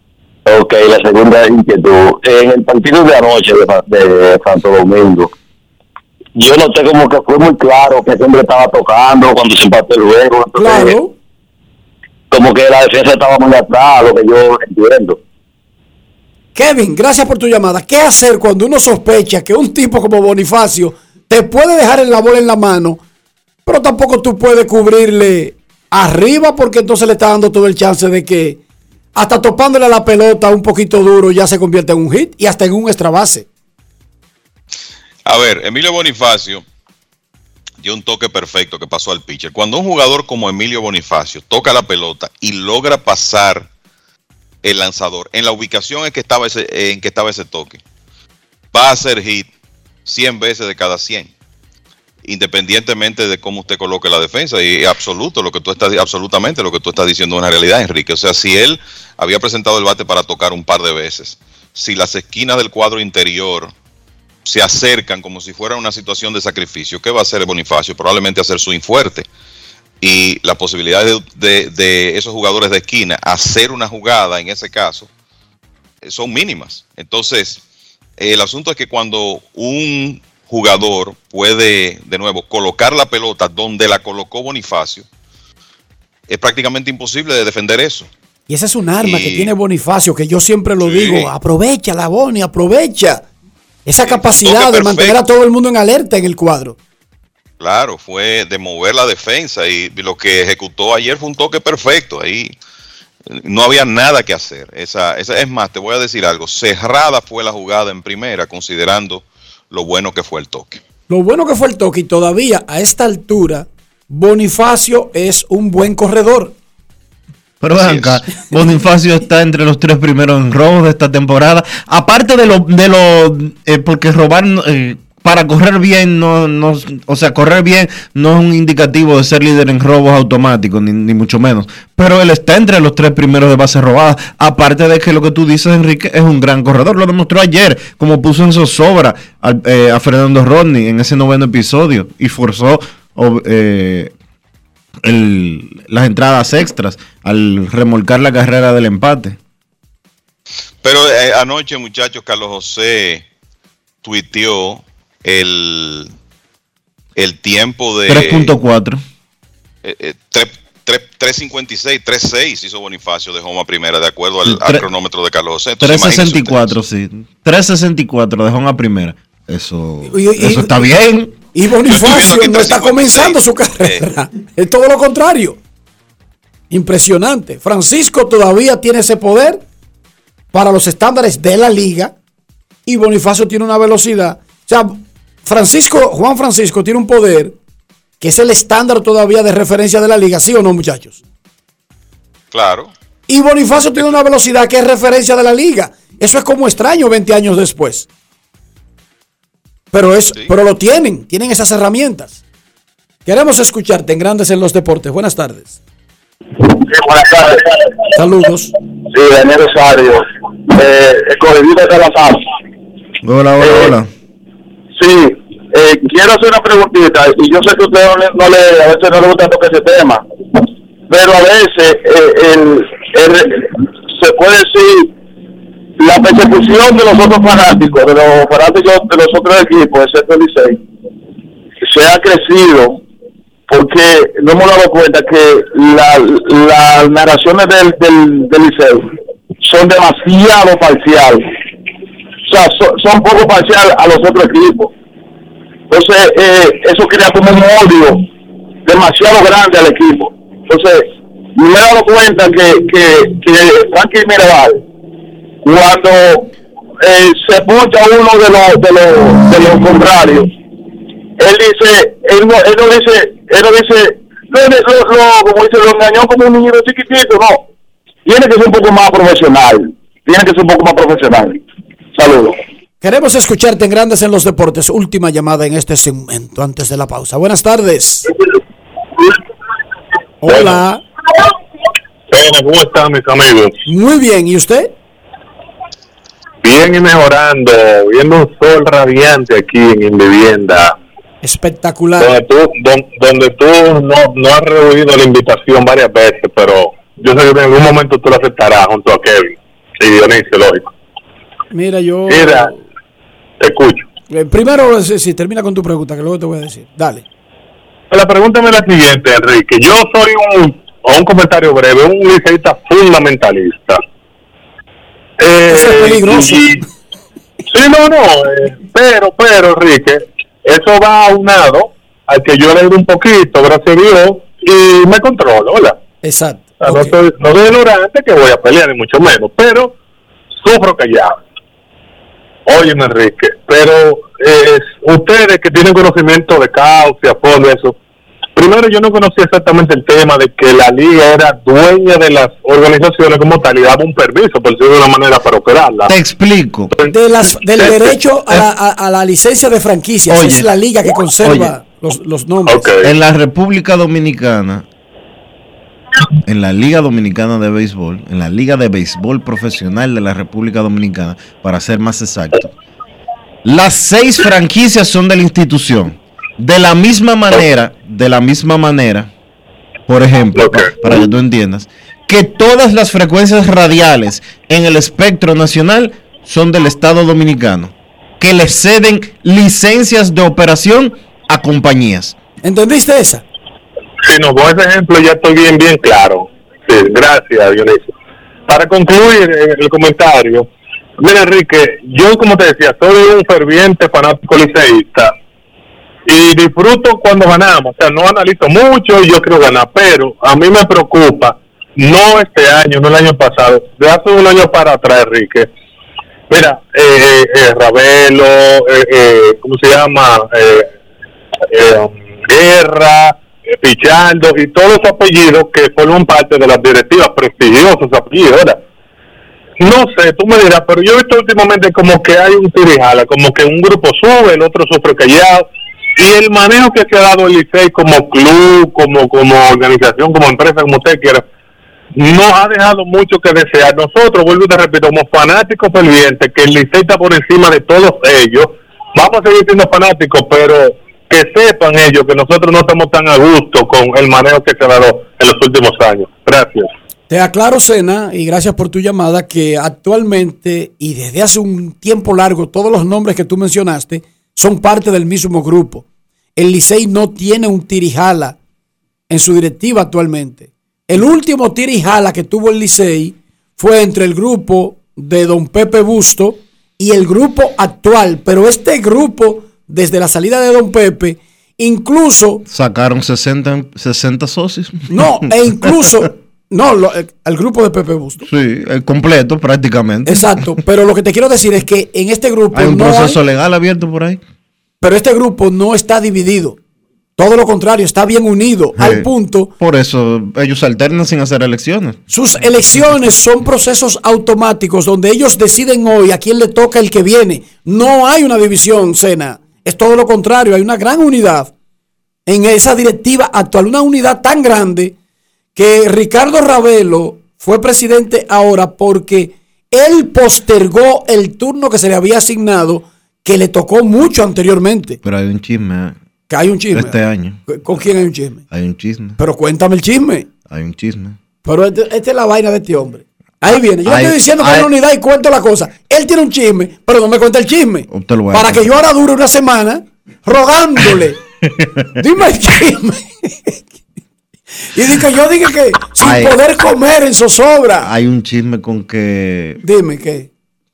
Ok, la segunda inquietud. En el partido de anoche de, Sa- de Santo Domingo, yo noté como que fue muy claro que siempre estaba tocando cuando se empató el juego. entonces, Claro. Como que la defensa estaba muy atrás, lo que yo entiendo. Kevin, gracias por tu llamada. ¿Qué hacer cuando uno sospecha que un tipo como Bonifacio te puede dejar en la bola en la mano, pero tampoco tú puedes cubrirle arriba porque entonces le está dando todo el chance de que hasta topándole a la pelota un poquito duro ya se convierte en un hit y hasta en un extra base? A ver, Emilio Bonifacio dio un toque perfecto que pasó al pitcher. Cuando un jugador como Emilio Bonifacio toca la pelota y logra pasar el lanzador en la ubicación en que estaba ese, en que estaba ese toque, va a hacer hit 100 veces de cada 100. Independientemente de cómo usted coloque la defensa, y absoluto, lo que tú estás, absolutamente lo que tú estás diciendo es una realidad, Enrique. O sea, si él había presentado el bate para tocar un par de veces, si las esquinas del cuadro interior se acercan como si fuera una situación de sacrificio, ¿qué va a hacer Bonifacio? Probablemente hacer swing fuerte. Y la posibilidad de, de- de esos jugadores de esquina hacer una jugada en ese caso eh, son mínimas. Entonces, el asunto es que cuando un jugador puede, de nuevo, colocar la pelota donde la colocó Bonifacio, es prácticamente imposible de defender eso. Y esa es un arma que tiene Bonifacio, que yo siempre lo Sí. digo, aprovecha la Boni, aprovecha esa capacidad de mantener a todo el mundo en alerta en el cuadro. Claro, fue de mover la defensa y lo que ejecutó ayer fue un toque perfecto. Ahí no había nada que hacer. Esa, esa, es más, te voy a decir algo. Cerrada fue la jugada en primera, considerando lo bueno que fue el toque. Lo bueno que fue el toque y todavía a esta altura, Bonifacio es un buen corredor. Pero ven acá, [laughs] Bonifacio está entre los tres primeros en robos de esta temporada. Aparte de lo, de lo eh, porque robar eh, para correr bien, no, no, o sea, correr bien no es un indicativo de ser líder en robos automáticos, ni, mucho menos. Pero él está entre los tres primeros de bases robadas. Aparte de que lo que tú dices, Enrique, es un gran corredor. Lo demostró ayer, como puso en zozobra al- eh, a Fernando Rodney en ese noveno episodio y forzó eh, las entradas extras al remolcar la carrera del empate. Pero eh, anoche, muchachos, Carlos José tuiteó el, el tiempo de... 3.4. eh, eh, tre- tre- 356, 36 hizo Bonifacio de Homa primera, de acuerdo al, cronómetro de Carlos José. Entonces, imagínense 364, sí. 364 dejó una primera. Eso, Y- y- eso está bien. Y Bonifacio no está comenzando su carrera. [laughs] Es todo lo contrario. Impresionante. Francisco todavía tiene ese poder para los estándares de la liga. Y Bonifacio tiene una velocidad. O sea, Francisco, Juan Francisco tiene un poder que es el estándar todavía de referencia de la liga, ¿sí o no, muchachos? Claro. Y Bonifacio tiene una velocidad que es referencia de la liga. Eso es como extraño 20 años después. Pero, es, pero lo tienen, tienen esas herramientas. Queremos escucharte en Grandes en los Deportes. Buenas tardes. buenas tardes. Saludos. Sí, Daniel Rosario. Eh, la paz. Hola, hola, hola. Sí, eh, quiero hacer una preguntita. Y yo sé que usted no le, no le- a veces no le gusta tocar ese tema. Pero a veces eh, el- se puede decir la persecución de los otros fanáticos, de los fanáticos de los otros equipos, excepto el Licey, se ha crecido porque no hemos dado cuenta que la- las narraciones del, del, del son demasiado parciales. Son, poco parciales a los otros equipos. Entonces, eh, eso crea como un odio demasiado grande al equipo. Entonces, me he dado cuenta que, que, que Frankie Mirabal, cuando eh, se puncha uno de los, de los, de los contrarios, él dice, él no, él no dice, él no dice, no, lo- como dice, lo engañó como un niño chiquitito, no. Tiene que ser un poco más profesional. Tiene que ser un poco más profesional. Saludos. Queremos escucharte en Grandes en los Deportes. Última llamada en este segmento antes de la pausa. Buenas tardes. Hola. ¿cómo están mis amigos? Muy bien. ¿Y usted? Bien y mejorando, viendo un sol radiante aquí en mi vivienda. Espectacular. Donde tú, don- donde tú no, no has rehuido la invitación varias veces, pero yo sé que en algún momento tú lo aceptarás junto a Kevin y Dionisio, lógico. Mira, yo. Mira, te escucho. Eh, primero, si, si, termina con tu pregunta, que luego te voy a decir. Dale. La pregunta es la siguiente, Enrique. Yo soy un, un comentario breve, un liceísta fundamentalista. Eh, Eso es peligroso. y- sí, no, no, eh, pero, pero, Enrique, eso va aunado al que yo leo un poquito, gracias a Dios, y me controlo, ¿verdad? Exacto. O sea, no, soy, no soy ignorante que voy a pelear, ni mucho menos, pero sufro callado. Óyeme, Enrique, pero eh, ustedes que tienen conocimiento de causa, fondo, eso, primero yo no conocía exactamente el tema de que la liga era dueña de las organizaciones como tal y daba un permiso, por decirlo de una manera, para operarla. Te explico. De las, del derecho a la, a- a la licencia de franquicias. Oye, es la liga que conserva los, los nombres. En la República Dominicana, en la Liga Dominicana de Béisbol, en la Liga de Béisbol Profesional de la República Dominicana, para ser más exacto, las seis franquicias son de la institución. De la misma manera, de la misma manera, por ejemplo, pa- para que tú entiendas, que todas las frecuencias radiales en el espectro nacional son del Estado Dominicano, que le ceden licencias de operación a compañías. ¿Entendiste esa? Si no, con ese ejemplo ya estoy bien, bien claro. Sí, gracias, Dionisio. Para concluir eh, el comentario, mira, Enrique, yo, como te decía, soy un ferviente fanático liceísta y disfruto cuando ganamos. O sea, no analizo mucho y yo quiero ganar, pero a mí me preocupa, no este año, no el año pasado, de hace un año para atrás, Enrique. Mira, eh, eh, Ravelo, eh, eh, ¿cómo se llama? Eh, eh, Guerra, eh, Pichardo y todos los apellidos que forman parte de las directivas, prestigiosos apellidos. No sé, tú me dirás, pero yo he visto últimamente como que hay un tirijala, como que un grupo sube, el otro sufre callado, y el manejo que se ha dado el Licey como club, como, como organización, como empresa, como usted quiera, no ha dejado mucho que desear. Nosotros, vuelvo y te repito, como fanáticos fervientes, que el Licey está por encima de todos ellos, vamos a seguir siendo fanáticos, pero que sepan ellos que nosotros no estamos tan a gusto con el manejo que se ha dado en los últimos años. Gracias. Te aclaro, Sena, y gracias por tu llamada, que actualmente y desde hace un tiempo largo, todos los nombres que tú mencionaste son parte del mismo grupo. El Licey no tiene un tirijala en su directiva actualmente. El último tirijala que tuvo el Licey fue entre el grupo de don Pepe Busto y el grupo actual, pero este grupo, desde la salida de don Pepe, incluso Sacaron 60, 60 socios. no, [laughs] e incluso, no, lo- el, el grupo de Pepe Busto. Sí, el completo prácticamente. Exacto, pero lo que te quiero decir es que en este grupo Hay un no proceso hay- legal abierto por ahí. pero este grupo no está dividido. Todo lo contrario, está bien unido al punto. Por eso ellos alternan sin hacer elecciones. Sus elecciones son procesos automáticos donde ellos deciden hoy a quién le toca el que viene. No hay una división, Sena. Es todo lo contrario, hay una gran unidad en esa directiva actual, una unidad tan grande que Ricardo Ravelo fue presidente ahora porque él postergó el turno que se le había asignado, que le tocó mucho anteriormente. Pero hay un chisme. Que hay un chisme. Este año. ¿Con quién hay un chisme? Hay un chisme. Pero cuéntame el chisme. Hay un chisme. Pero este- esta es la vaina de este hombre. Ahí viene. Yo Hay- estoy diciendo que hay- una unidad y cuento la cosa. Él tiene un chisme, pero no me cuenta el chisme. A Para que yo ahora dure una semana rogándole. [laughs] Dime el chisme. y di que yo dije que sin Hay- poder comer en zozobra. Hay un chisme con que Dime qué.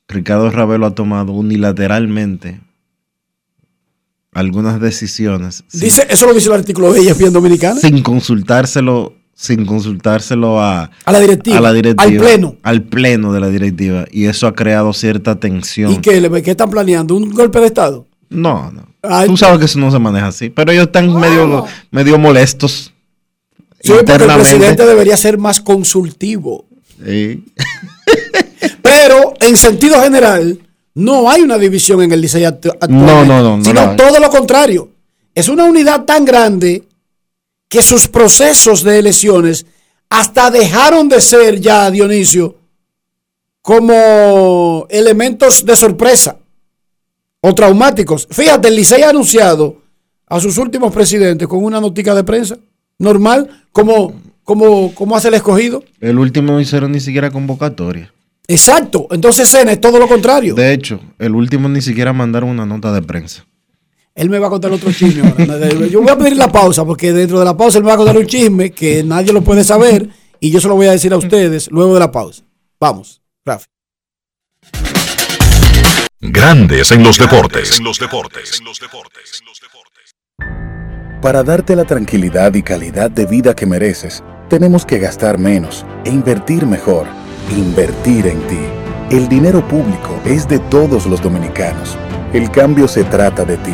Ricardo Ravelo ha tomado unilateralmente algunas decisiones sin- Dice, eso lo dice el artículo de ESPN Dominicana. sin consultárselo, sin consultárselo a, A la directiva, a la directiva, al pleno. al pleno de la directiva y eso ha creado cierta tensión. ¿Y qué, qué están planeando? ¿Un golpe de Estado? No, no. Ay, Tú sabes que eso no se maneja así, pero ellos están medio, medio molestos. Sí, porque el presidente debería ser más consultivo. Sí. [laughs] Pero en sentido general, no hay una división en el Licey actu- actualmente. No, no, no, no Sino todo lo contrario. Es una unidad tan grande que sus procesos de elecciones hasta dejaron de ser ya, Dionisio, como elementos de sorpresa o traumáticos. Fíjate, el Licey ha anunciado a sus últimos presidentes con una notica de prensa normal, como, como, como hace el escogido. El último no hicieron ni siquiera convocatoria. Exacto. Entonces, Cena es todo lo contrario. De hecho, el último ni siquiera mandaron una nota de prensa. Él me va a contar otro chisme. ahora. Yo voy a pedir la pausa porque dentro de la pausa él me va a contar un chisme que nadie lo puede saber y yo se lo voy a decir a ustedes luego de la pausa. Vamos, Rafi. Grandes en los deportes. En los deportes. Para darte la tranquilidad y calidad de vida que mereces, tenemos que gastar menos e invertir mejor. Invertir en ti. El dinero público es de todos los dominicanos. El cambio se trata de ti.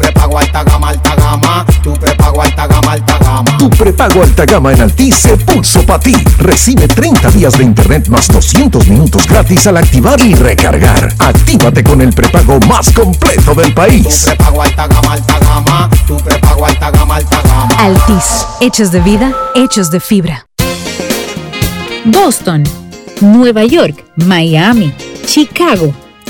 Tu prepago alta gama, alta gama. Tu prepago alta gama, alta gama. Tu prepago alta gama en Altis se puso para ti. Recibe 30 días de internet más 200 minutos gratis al activar y recargar. Actívate con el prepago más completo del país. Tu prepago alta gama, alta gama. Tu prepago alta gama, alta gama. Altis, hechos de vida, hechos de fibra. Boston, Nueva York, Miami, Chicago.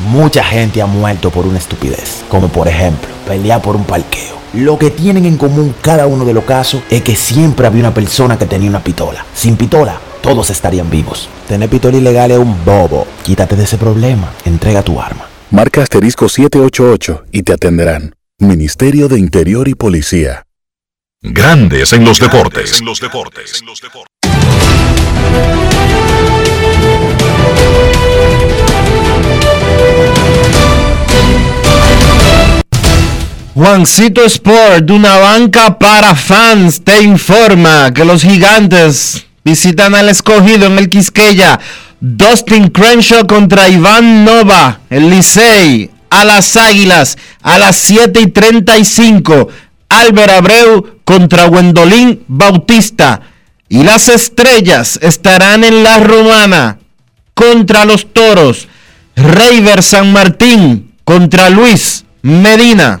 Mucha gente ha muerto por una estupidez, como por ejemplo pelear por un parqueo. Lo que tienen en común cada uno de los casos es que siempre había una persona que tenía una pistola. Sin pistola, todos estarían vivos. Tener pistola ilegal es un bobo. Quítate de ese problema. Entrega tu arma. Marca asterisco 788 y te atenderán. Ministerio de Interior y Policía. Grandes en los deportes. En los deportes. Juancito Sport, de una banca para fans, te informa que los gigantes visitan al escogido en el Quisqueya. Dustin Crenshaw contra Iván Nova, el Licey, a las Águilas, a las 7 y 35. Álvaro Abreu contra Wendolín Bautista. Y las estrellas estarán en la Romana contra los Toros. Reiver San Martín contra Luis Medina.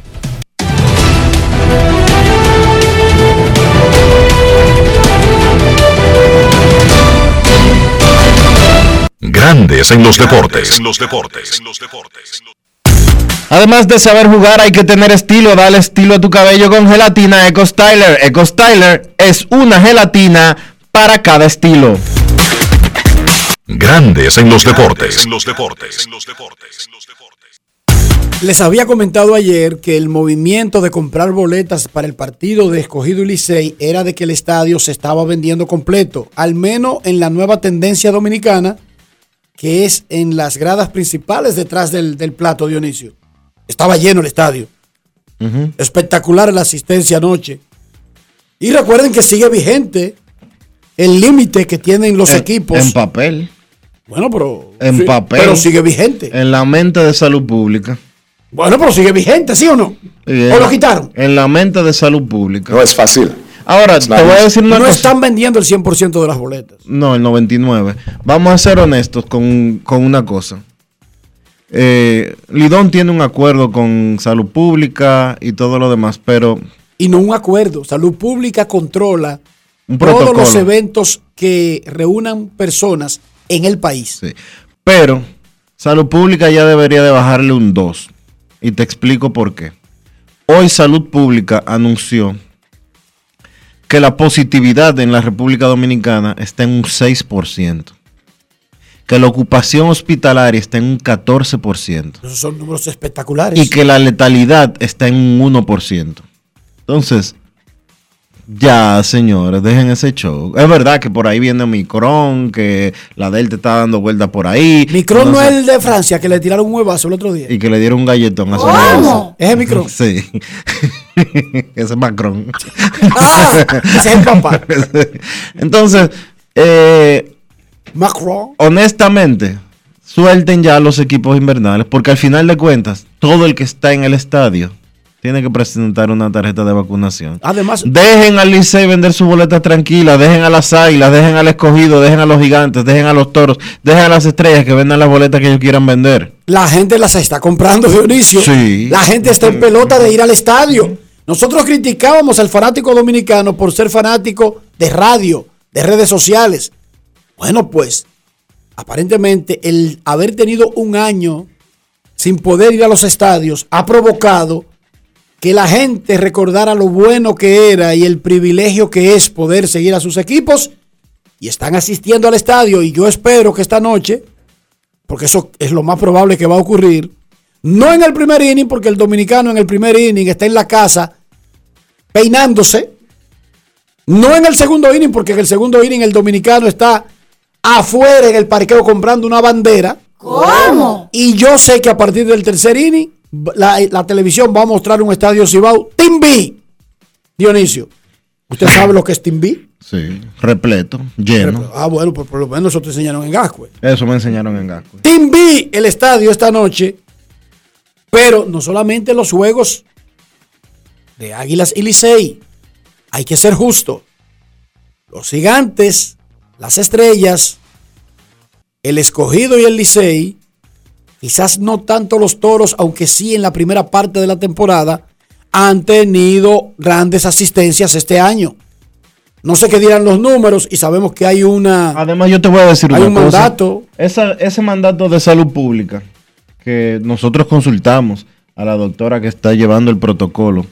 Grandes en los deportes. En los deportes. Además de saber jugar, hay que tener estilo. Dale estilo a tu cabello con gelatina Eco Styler. Eco Styler es una gelatina para cada estilo. Grandes en los deportes. En los deportes. Les había comentado ayer que el movimiento de comprar boletas para el partido de Escogido y Licey era de que el estadio se estaba vendiendo completo, al menos en la nueva tendencia dominicana, que es en las gradas principales detrás del, del plato, Dionisio. Estaba lleno el estadio. Espectacular la asistencia anoche. Y recuerden que sigue vigente el límite que tienen los En- equipos. En papel. Bueno, pero. En sí, papel. Pero sigue vigente. En la mente de salud pública. Bueno, pero sigue vigente, ¿sí o no? En ¿O lo quitaron? En la mente de salud pública. No es fácil. Ahora, te voy a decir una no cosa. están vendiendo el 100% de las boletas. No, el 99. Vamos a ser honestos con, con una cosa. Eh, Lidón tiene un acuerdo con salud pública y todo lo demás, pero Y no un acuerdo. Salud Pública controla un todos los eventos que reúnan personas en el país. Pero salud pública ya debería de bajarle un 2. Y te explico por qué. Hoy salud pública anunció que la positividad en la República Dominicana está en un 6%. Que la ocupación hospitalaria está en un 14%. Esos son números espectaculares. y que la letalidad está en un 1%. Entonces, ya, señores, dejen ese show. Es verdad que por ahí viene Micron, que la Delta está dando vuelta por ahí. Micron no es el de Francia que le tiraron un huevazo el otro día. Y que le dieron un galletón a su ¿Cómo? ¿Es el Micron? Sí. [laughs] ese es Macron. Ah, ese es el papá. [laughs] Entonces, eh, Macron. honestamente, suelten ya los equipos invernales, porque al final de cuentas, todo el que está en el estadio tiene que presentar una tarjeta de vacunación. Además, Dejen al Licey vender sus boletas tranquilas, dejen a las águilas, dejen al escogido, dejen a los gigantes, dejen a los toros, dejen a las estrellas que vendan las boletas que ellos quieran vender. la gente las está comprando, Dionisio. Sí. La gente está en pelota de ir al estadio. Nosotros criticábamos al fanático dominicano por ser fanático de radio, de redes sociales. Bueno, pues, aparentemente el haber tenido un año sin poder ir a los estadios ha provocado que la gente recordara lo bueno que era y el privilegio que es poder seguir a sus equipos y están asistiendo al estadio y yo espero que esta noche, porque eso es lo más probable que va a ocurrir, no en el primer inning, porque el dominicano en el primer inning está en la casa peinándose, no en el segundo inning, porque en el segundo inning el dominicano está afuera en el parqueo comprando una bandera. ¿Cómo? Y yo sé que a partir del tercer inning, la, la televisión va a mostrar un estadio Cibao, B. Dionisio, ¿usted sabe lo que es B? Sí, repleto, lleno. Ah, bueno, pues por lo menos eso te enseñaron en Gascue. Eso me enseñaron en Gasco. Team B, el estadio esta noche. Pero no solamente los juegos de Águilas y Licey. Hay que ser justo. Los gigantes, las estrellas, el escogido y el Licey, quizás no tanto los toros, aunque sí en la primera parte de la temporada, han tenido grandes asistencias este año. No sé qué dirán los números y sabemos que hay una. Además, yo te voy a decir Hay una un cosa. mandato. Esa- ese mandato de salud pública que nosotros consultamos a la doctora que está llevando el protocolo.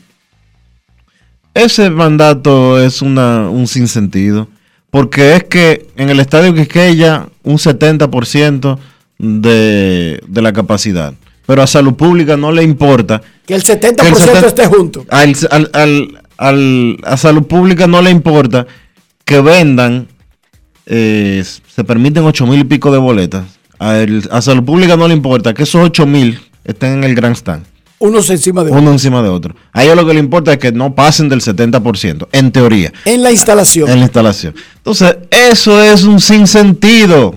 Ese mandato es una, un sinsentido, porque es que en el estadio Quisqueya un 70% de, de la capacidad, pero a salud pública no le importa Que el 70% que el seten- esté junto. al- al- al- al- a salud pública no le importa que vendan, eh, se permiten ocho mil y pico de boletas. A, el- a salud pública no le importa que esos ocho mil estén en el Grand Stand, Unos encima de uno otro. encima de otro. A ellos lo que le importa es que no pasen del 70%, en teoría, En la instalación. en la instalación. Entonces, eso es un sinsentido.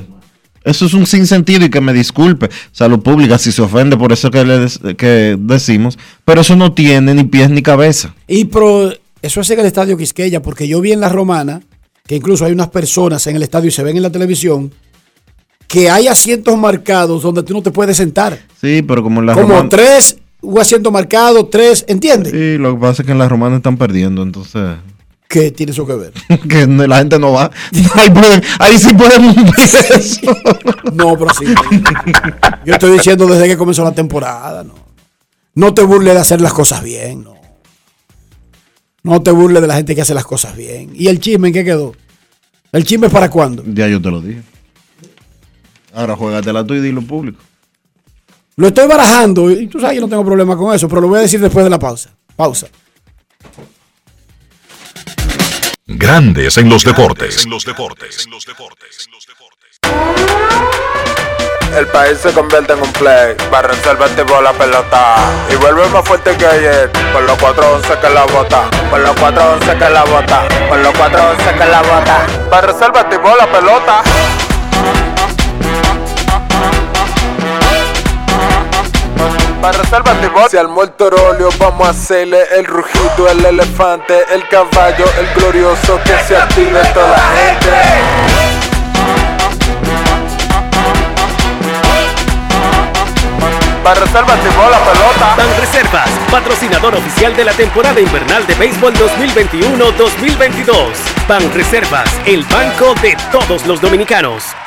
Eso es un sinsentido y que me disculpe salud pública si se ofende por eso que, le que decimos, pero eso no tiene ni pies ni cabeza. Y pro, eso es en el estadio Quisqueya, porque yo vi en la romana que incluso hay unas personas en el estadio y se ven en la televisión que hay asientos marcados donde tú no te puedes sentar. Sí, pero como en la Como romana. tres, un asiento marcado, tres, ¿entiendes? Sí, lo que pasa es que en las romanas están perdiendo, entonces. ¿Qué tiene eso que ver? [laughs] que la gente no va. [laughs] Ahí, pueden- ahí sí podemos ver eso. No, pero sí. Yo estoy diciendo desde que comenzó la temporada, no. No te burles de hacer las cosas bien, no. No te burles de la gente que hace las cosas bien. ¿Y el chisme en qué quedó? ¿El chisme es para cuándo? Ya yo te lo dije. Ahora juégatela tú y dilo público. Lo estoy barajando y tú sabes que yo no tengo problema con eso, pero lo voy a decir después de la pausa. Pausa. Grandes en los deportes. En los deportes. En los deportes. El país se convierte en un play. Para reservar tipo la pelota. Y vuelve más fuerte que ayer. Por los 411 que la bota. Por los 411 que la bota. Por los 411 que la bota. Para reservar tipo la pelota. Para reservar tipo. Si al muerto óleo vamos a hacerle el rugido, el elefante, el caballo, el glorioso que se active toda la gente. Para reservar tipo la pelota. Ban Reservas, patrocinador oficial de la temporada invernal de béisbol 2021-2022. Ban Reservas, el banco de todos los dominicanos.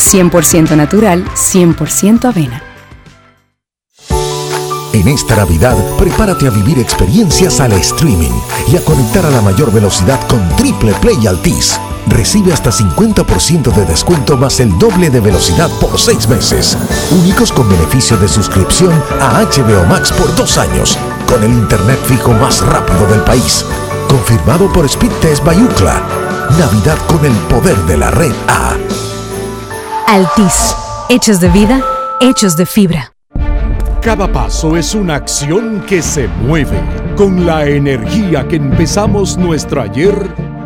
100% natural, 100% avena. En esta Navidad, prepárate a vivir experiencias al streaming y a conectar a la mayor velocidad con Triple Play Altis. Recibe hasta 50% de descuento más el doble de velocidad por seis meses. Únicos con beneficio de suscripción a HBO Max por dos años, con el internet fijo más rápido del país. Confirmado por Speedtest Bayucla. Navidad con el poder de la red A. Altis, hechos de vida, hechos de fibra. Cada paso es una acción que se mueve con la energía que empezamos nuestro ayer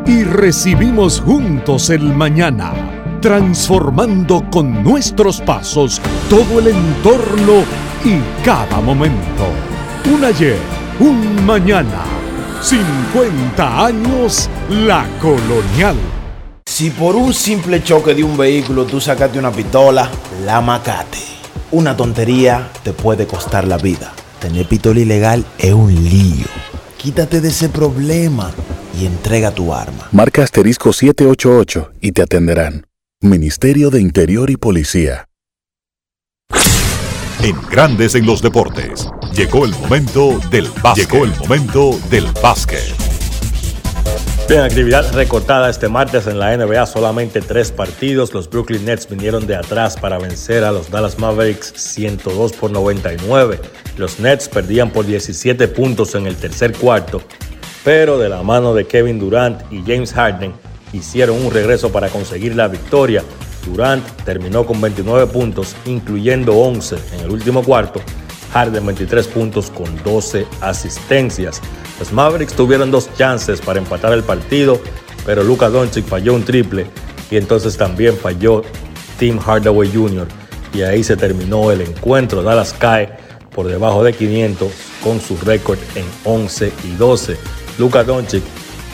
y recibimos juntos el mañana, transformando con nuestros pasos todo el entorno y cada momento. Un ayer, un mañana, 50 años la colonial. Si por un simple choque de un vehículo tú sacaste una pistola, la macate. Una tontería te puede costar la vida. Tener pistola ilegal es un lío. Quítate de ese problema y entrega tu arma. Marca asterisco 788 y te atenderán. Ministerio de Interior y Policía. En Grandes en los deportes. Llegó el momento del básquet. Llegó el momento del básquet. Bien, actividad recortada este martes en la NBA, solamente tres partidos. Los Brooklyn Nets vinieron de atrás para vencer a los Dallas Mavericks 102 por 99. Los Nets perdían por 17 puntos en el tercer cuarto, pero de la mano de Kevin Durant y James Harden hicieron un regreso para conseguir la victoria. Durant terminó con 29 puntos, incluyendo 11 en el último cuarto. Harden 23 puntos con 12 asistencias. Los Mavericks tuvieron dos chances para empatar el partido, pero Luka Doncic falló un triple y entonces también falló Tim Hardaway Jr. Y ahí se terminó el encuentro. Dallas cae por debajo de 500 con su récord en 11 y 12. Luka Doncic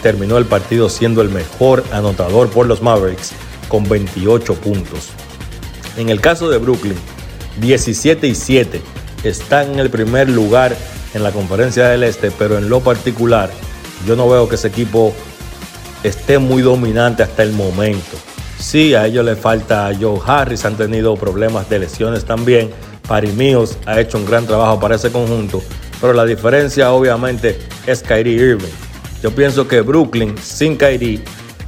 terminó el partido siendo el mejor anotador por los Mavericks con 28 puntos. En el caso de Brooklyn, 17 y 7 están en el primer lugar en la conferencia del Este, pero en lo particular yo no veo que ese equipo esté muy dominante hasta el momento. Sí, a ellos le falta Joe Harris, han tenido problemas de lesiones también. Paris Mills ha hecho un gran trabajo para ese conjunto, pero la diferencia obviamente es Kyrie Irving. Yo pienso que Brooklyn sin Kyrie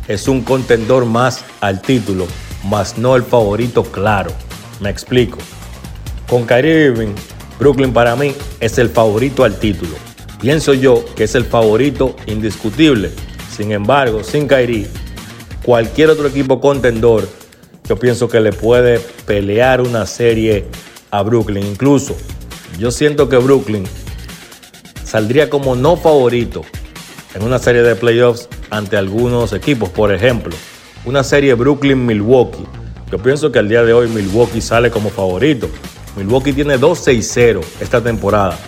es un contendor más al título, más no el favorito claro. Me explico. Con Kyrie Irving Brooklyn para mí es el favorito al título. Pienso yo que es el favorito indiscutible. Sin embargo, sin Kyrie, cualquier otro equipo contendor, yo pienso que le puede pelear una serie a Brooklyn. Incluso, yo siento que Brooklyn saldría como no favorito en una serie de playoffs ante algunos equipos. Por ejemplo, una serie Brooklyn-Milwaukee. Yo pienso que al día de hoy Milwaukee sale como favorito. Milwaukee tiene 2-6-0 esta temporada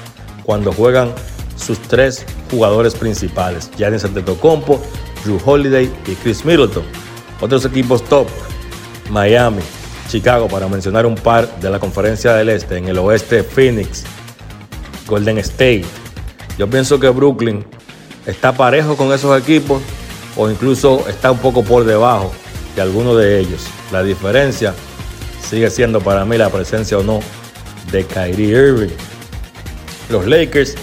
cuando juegan sus tres jugadores principales, Giannis Antetokounmpo, Drew Holiday y Chris Middleton. Otros equipos top, Miami, Chicago, para mencionar un par de la conferencia del Este, en el oeste Phoenix, Golden State. Yo pienso que Brooklyn está parejo con esos equipos o incluso está un poco por debajo de alguno de ellos. La diferencia sigue siendo para mí la presencia o no de Kyrie Irving. Los Lakers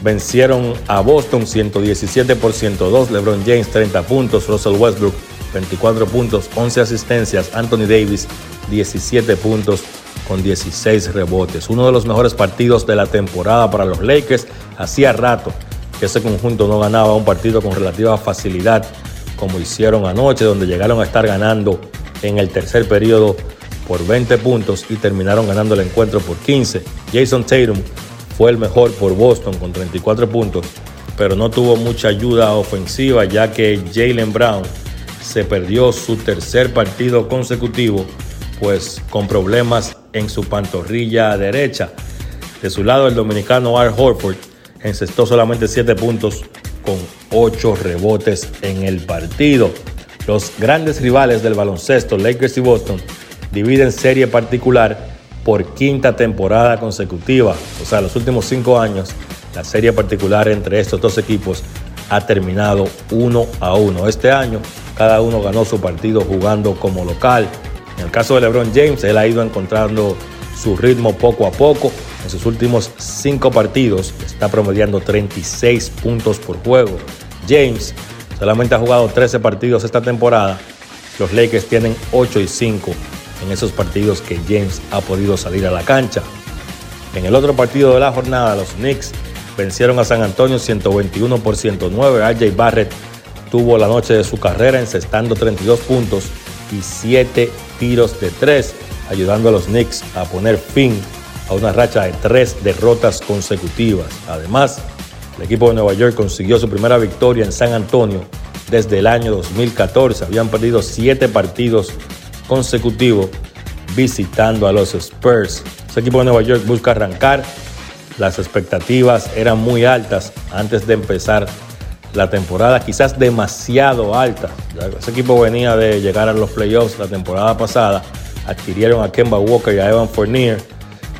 vencieron a Boston 117 por 102, LeBron James 30 puntos, Russell Westbrook 24 puntos, 11 asistencias, Anthony Davis 17 puntos con 16 rebotes. Uno de los mejores partidos de la temporada para los Lakers. Hacía rato que ese conjunto no ganaba un partido con relativa facilidad como hicieron anoche, donde llegaron a estar ganando en el tercer periodo por 20 puntos y terminaron ganando el encuentro por 15. Jason Tatum fue el mejor por Boston con 34 puntos, pero no tuvo mucha ayuda ofensiva ya que Jalen Brown se perdió su tercer partido consecutivo, pues con problemas en su pantorrilla derecha. De su lado, el dominicano Art Horford encestó solamente 7 puntos con 8 rebotes en el partido. Los grandes rivales del baloncesto, Lakers y Boston, dividen serie particular por quinta temporada consecutiva. O sea, los últimos cinco años, la serie particular entre estos dos equipos ha terminado uno a uno. Este año, cada uno ganó su partido jugando como local. En el caso de LeBron James, él ha ido encontrando su ritmo poco a poco. En sus últimos cinco partidos está promediando 36 puntos por juego. James solamente ha jugado 13 partidos esta temporada. Los Lakers tienen 8 y 5 en esos partidos que James ha podido salir a la cancha. En el otro partido de la jornada, los Knicks vencieron a San Antonio 121 por 109. AJ Barrett tuvo la noche de su carrera encestando 32 puntos y 7 tiros de 3, ayudando a los Knicks a poner fin a una racha de 3 derrotas consecutivas. Además, el equipo de Nueva York consiguió su primera victoria en San Antonio desde el año 2014. Habían perdido 7 partidos consecutivo visitando a los Spurs. Ese equipo de Nueva York busca arrancar. Las expectativas eran muy altas antes de empezar la temporada, quizás demasiado alta. Ese equipo venía de llegar a los playoffs la temporada pasada. Adquirieron a Kemba Walker y a Evan Fournier.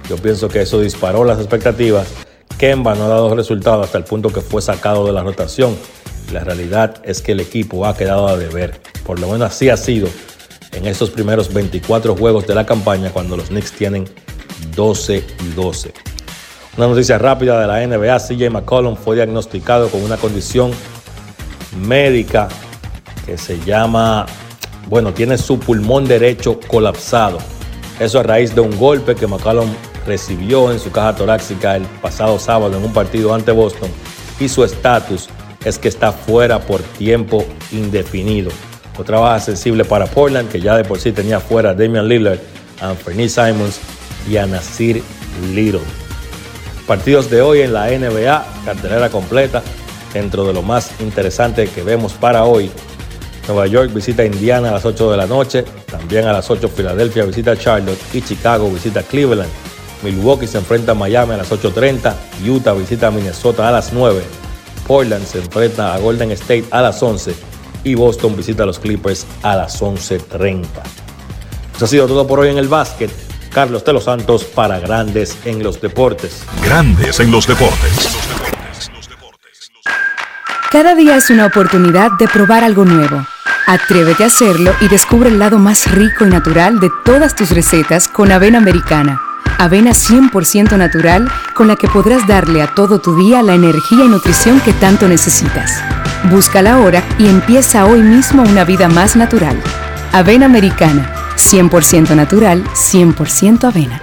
Yo pienso que eso disparó las expectativas. Kemba no ha dado resultados hasta el punto que fue sacado de la rotación. La realidad es que el equipo ha quedado a deber. Por lo menos así ha sido en estos primeros 24 juegos de la campaña cuando los Knicks tienen 12 y 12. Una noticia rápida de la NBA, CJ McCollum fue diagnosticado con una condición médica que se llama, bueno, tiene su pulmón derecho colapsado. Eso a raíz de un golpe que McCallum recibió en su caja torácica el pasado sábado en un partido ante Boston y su estatus es que está fuera por tiempo indefinido. Otra baja sensible para Portland, que ya de por sí tenía fuera a Damian Lillard, a Anthony Simons y a Nasir Little. Partidos de hoy en la NBA, cartelera completa, dentro de lo más interesante que vemos para hoy. Nueva York visita Indiana a las 8 de la noche, también a las 8 Filadelfia visita Charlotte y Chicago visita Cleveland. Milwaukee se enfrenta a Miami a las 8.30, Utah visita a Minnesota a las 9, Portland se enfrenta a Golden State a las 11 y Boston visita a los Clippers a las 11.30. Eso ha sido todo por hoy en el básquet. Carlos de los Santos para Grandes en los Deportes. Grandes en los Deportes. Cada día es una oportunidad de probar algo nuevo. Atrévete a hacerlo y descubre el lado más rico y natural de todas tus recetas con avena americana. Avena 100% natural con la que podrás darle a todo tu día la energía y nutrición que tanto necesitas. Búscala ahora y empieza hoy mismo una vida más natural. Avena americana, 100% natural, 100% avena.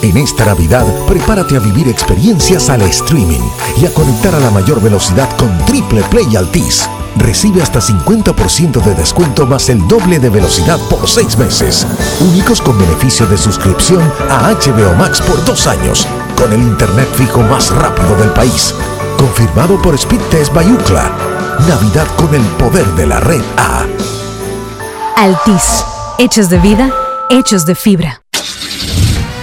En esta Navidad, prepárate a vivir experiencias al streaming y a conectar a la mayor velocidad con Triple Play Altis. Recibe hasta 50% de descuento más el doble de velocidad por seis meses. Únicos con beneficio de suscripción a HBO Max por dos años, con el internet fijo más rápido del país. Confirmado por Speedtest Bayucla. Navidad con el poder de la red A. Altis, hechos de vida, hechos de fibra.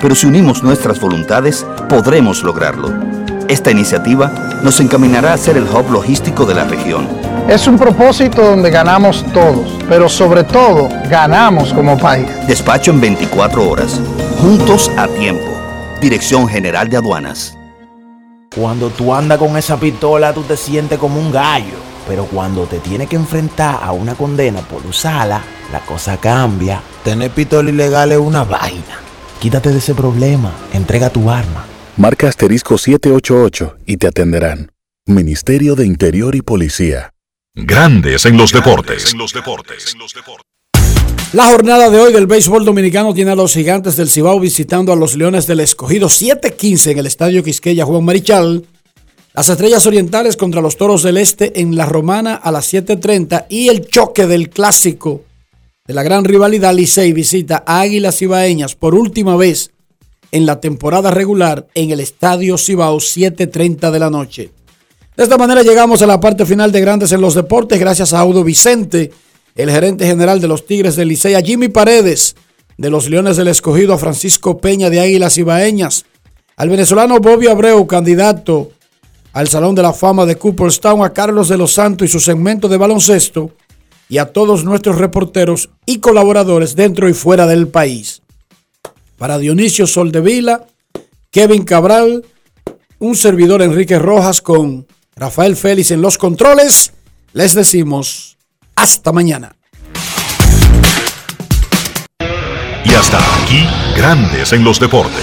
pero si unimos nuestras voluntades, podremos lograrlo. Esta iniciativa nos encaminará a ser el hub logístico de la región. Es un propósito donde ganamos todos, pero sobre todo ganamos como país. Despacho en 24 horas, juntos a tiempo. Dirección General de Aduanas. Cuando tú andas con esa pistola, tú te sientes como un gallo, pero cuando te tienes que enfrentar a una condena por usarla, la cosa cambia. Tener pistola ilegal es una vaina. Quítate de ese problema. Entrega tu arma. Marca asterisco 788 y te atenderán. Ministerio de Interior y Policía. Grandes en los deportes. La jornada de hoy del béisbol dominicano tiene a los gigantes del Cibao visitando a los Leones del Escogido 7-15 en el Estadio Quisqueya Juan Marichal. Las Estrellas Orientales contra los Toros del Este en La Romana a las 7.30 y el choque del clásico de la gran rivalidad, Licey visita a Águilas Cibaeñas por última vez en la temporada regular en el Estadio Cibao 7.30 de la noche. De esta manera llegamos a la parte final de Grandes en los Deportes gracias a Audo Vicente, el gerente general de los Tigres del Licey, a Jimmy Paredes de los Leones del Escogido, a Francisco Peña de Águilas Cibaeñas, al venezolano Bobby Abreu, candidato al Salón de la Fama de Cooperstown, a Carlos de los Santos y su segmento de baloncesto, y a todos nuestros reporteros y colaboradores dentro y fuera del país. Para Dionisio Soldevila, Kevin Cabral, un servidor Enrique Rojas con Rafael Félix en los controles, les decimos hasta mañana. Y hasta aquí, grandes en los deportes.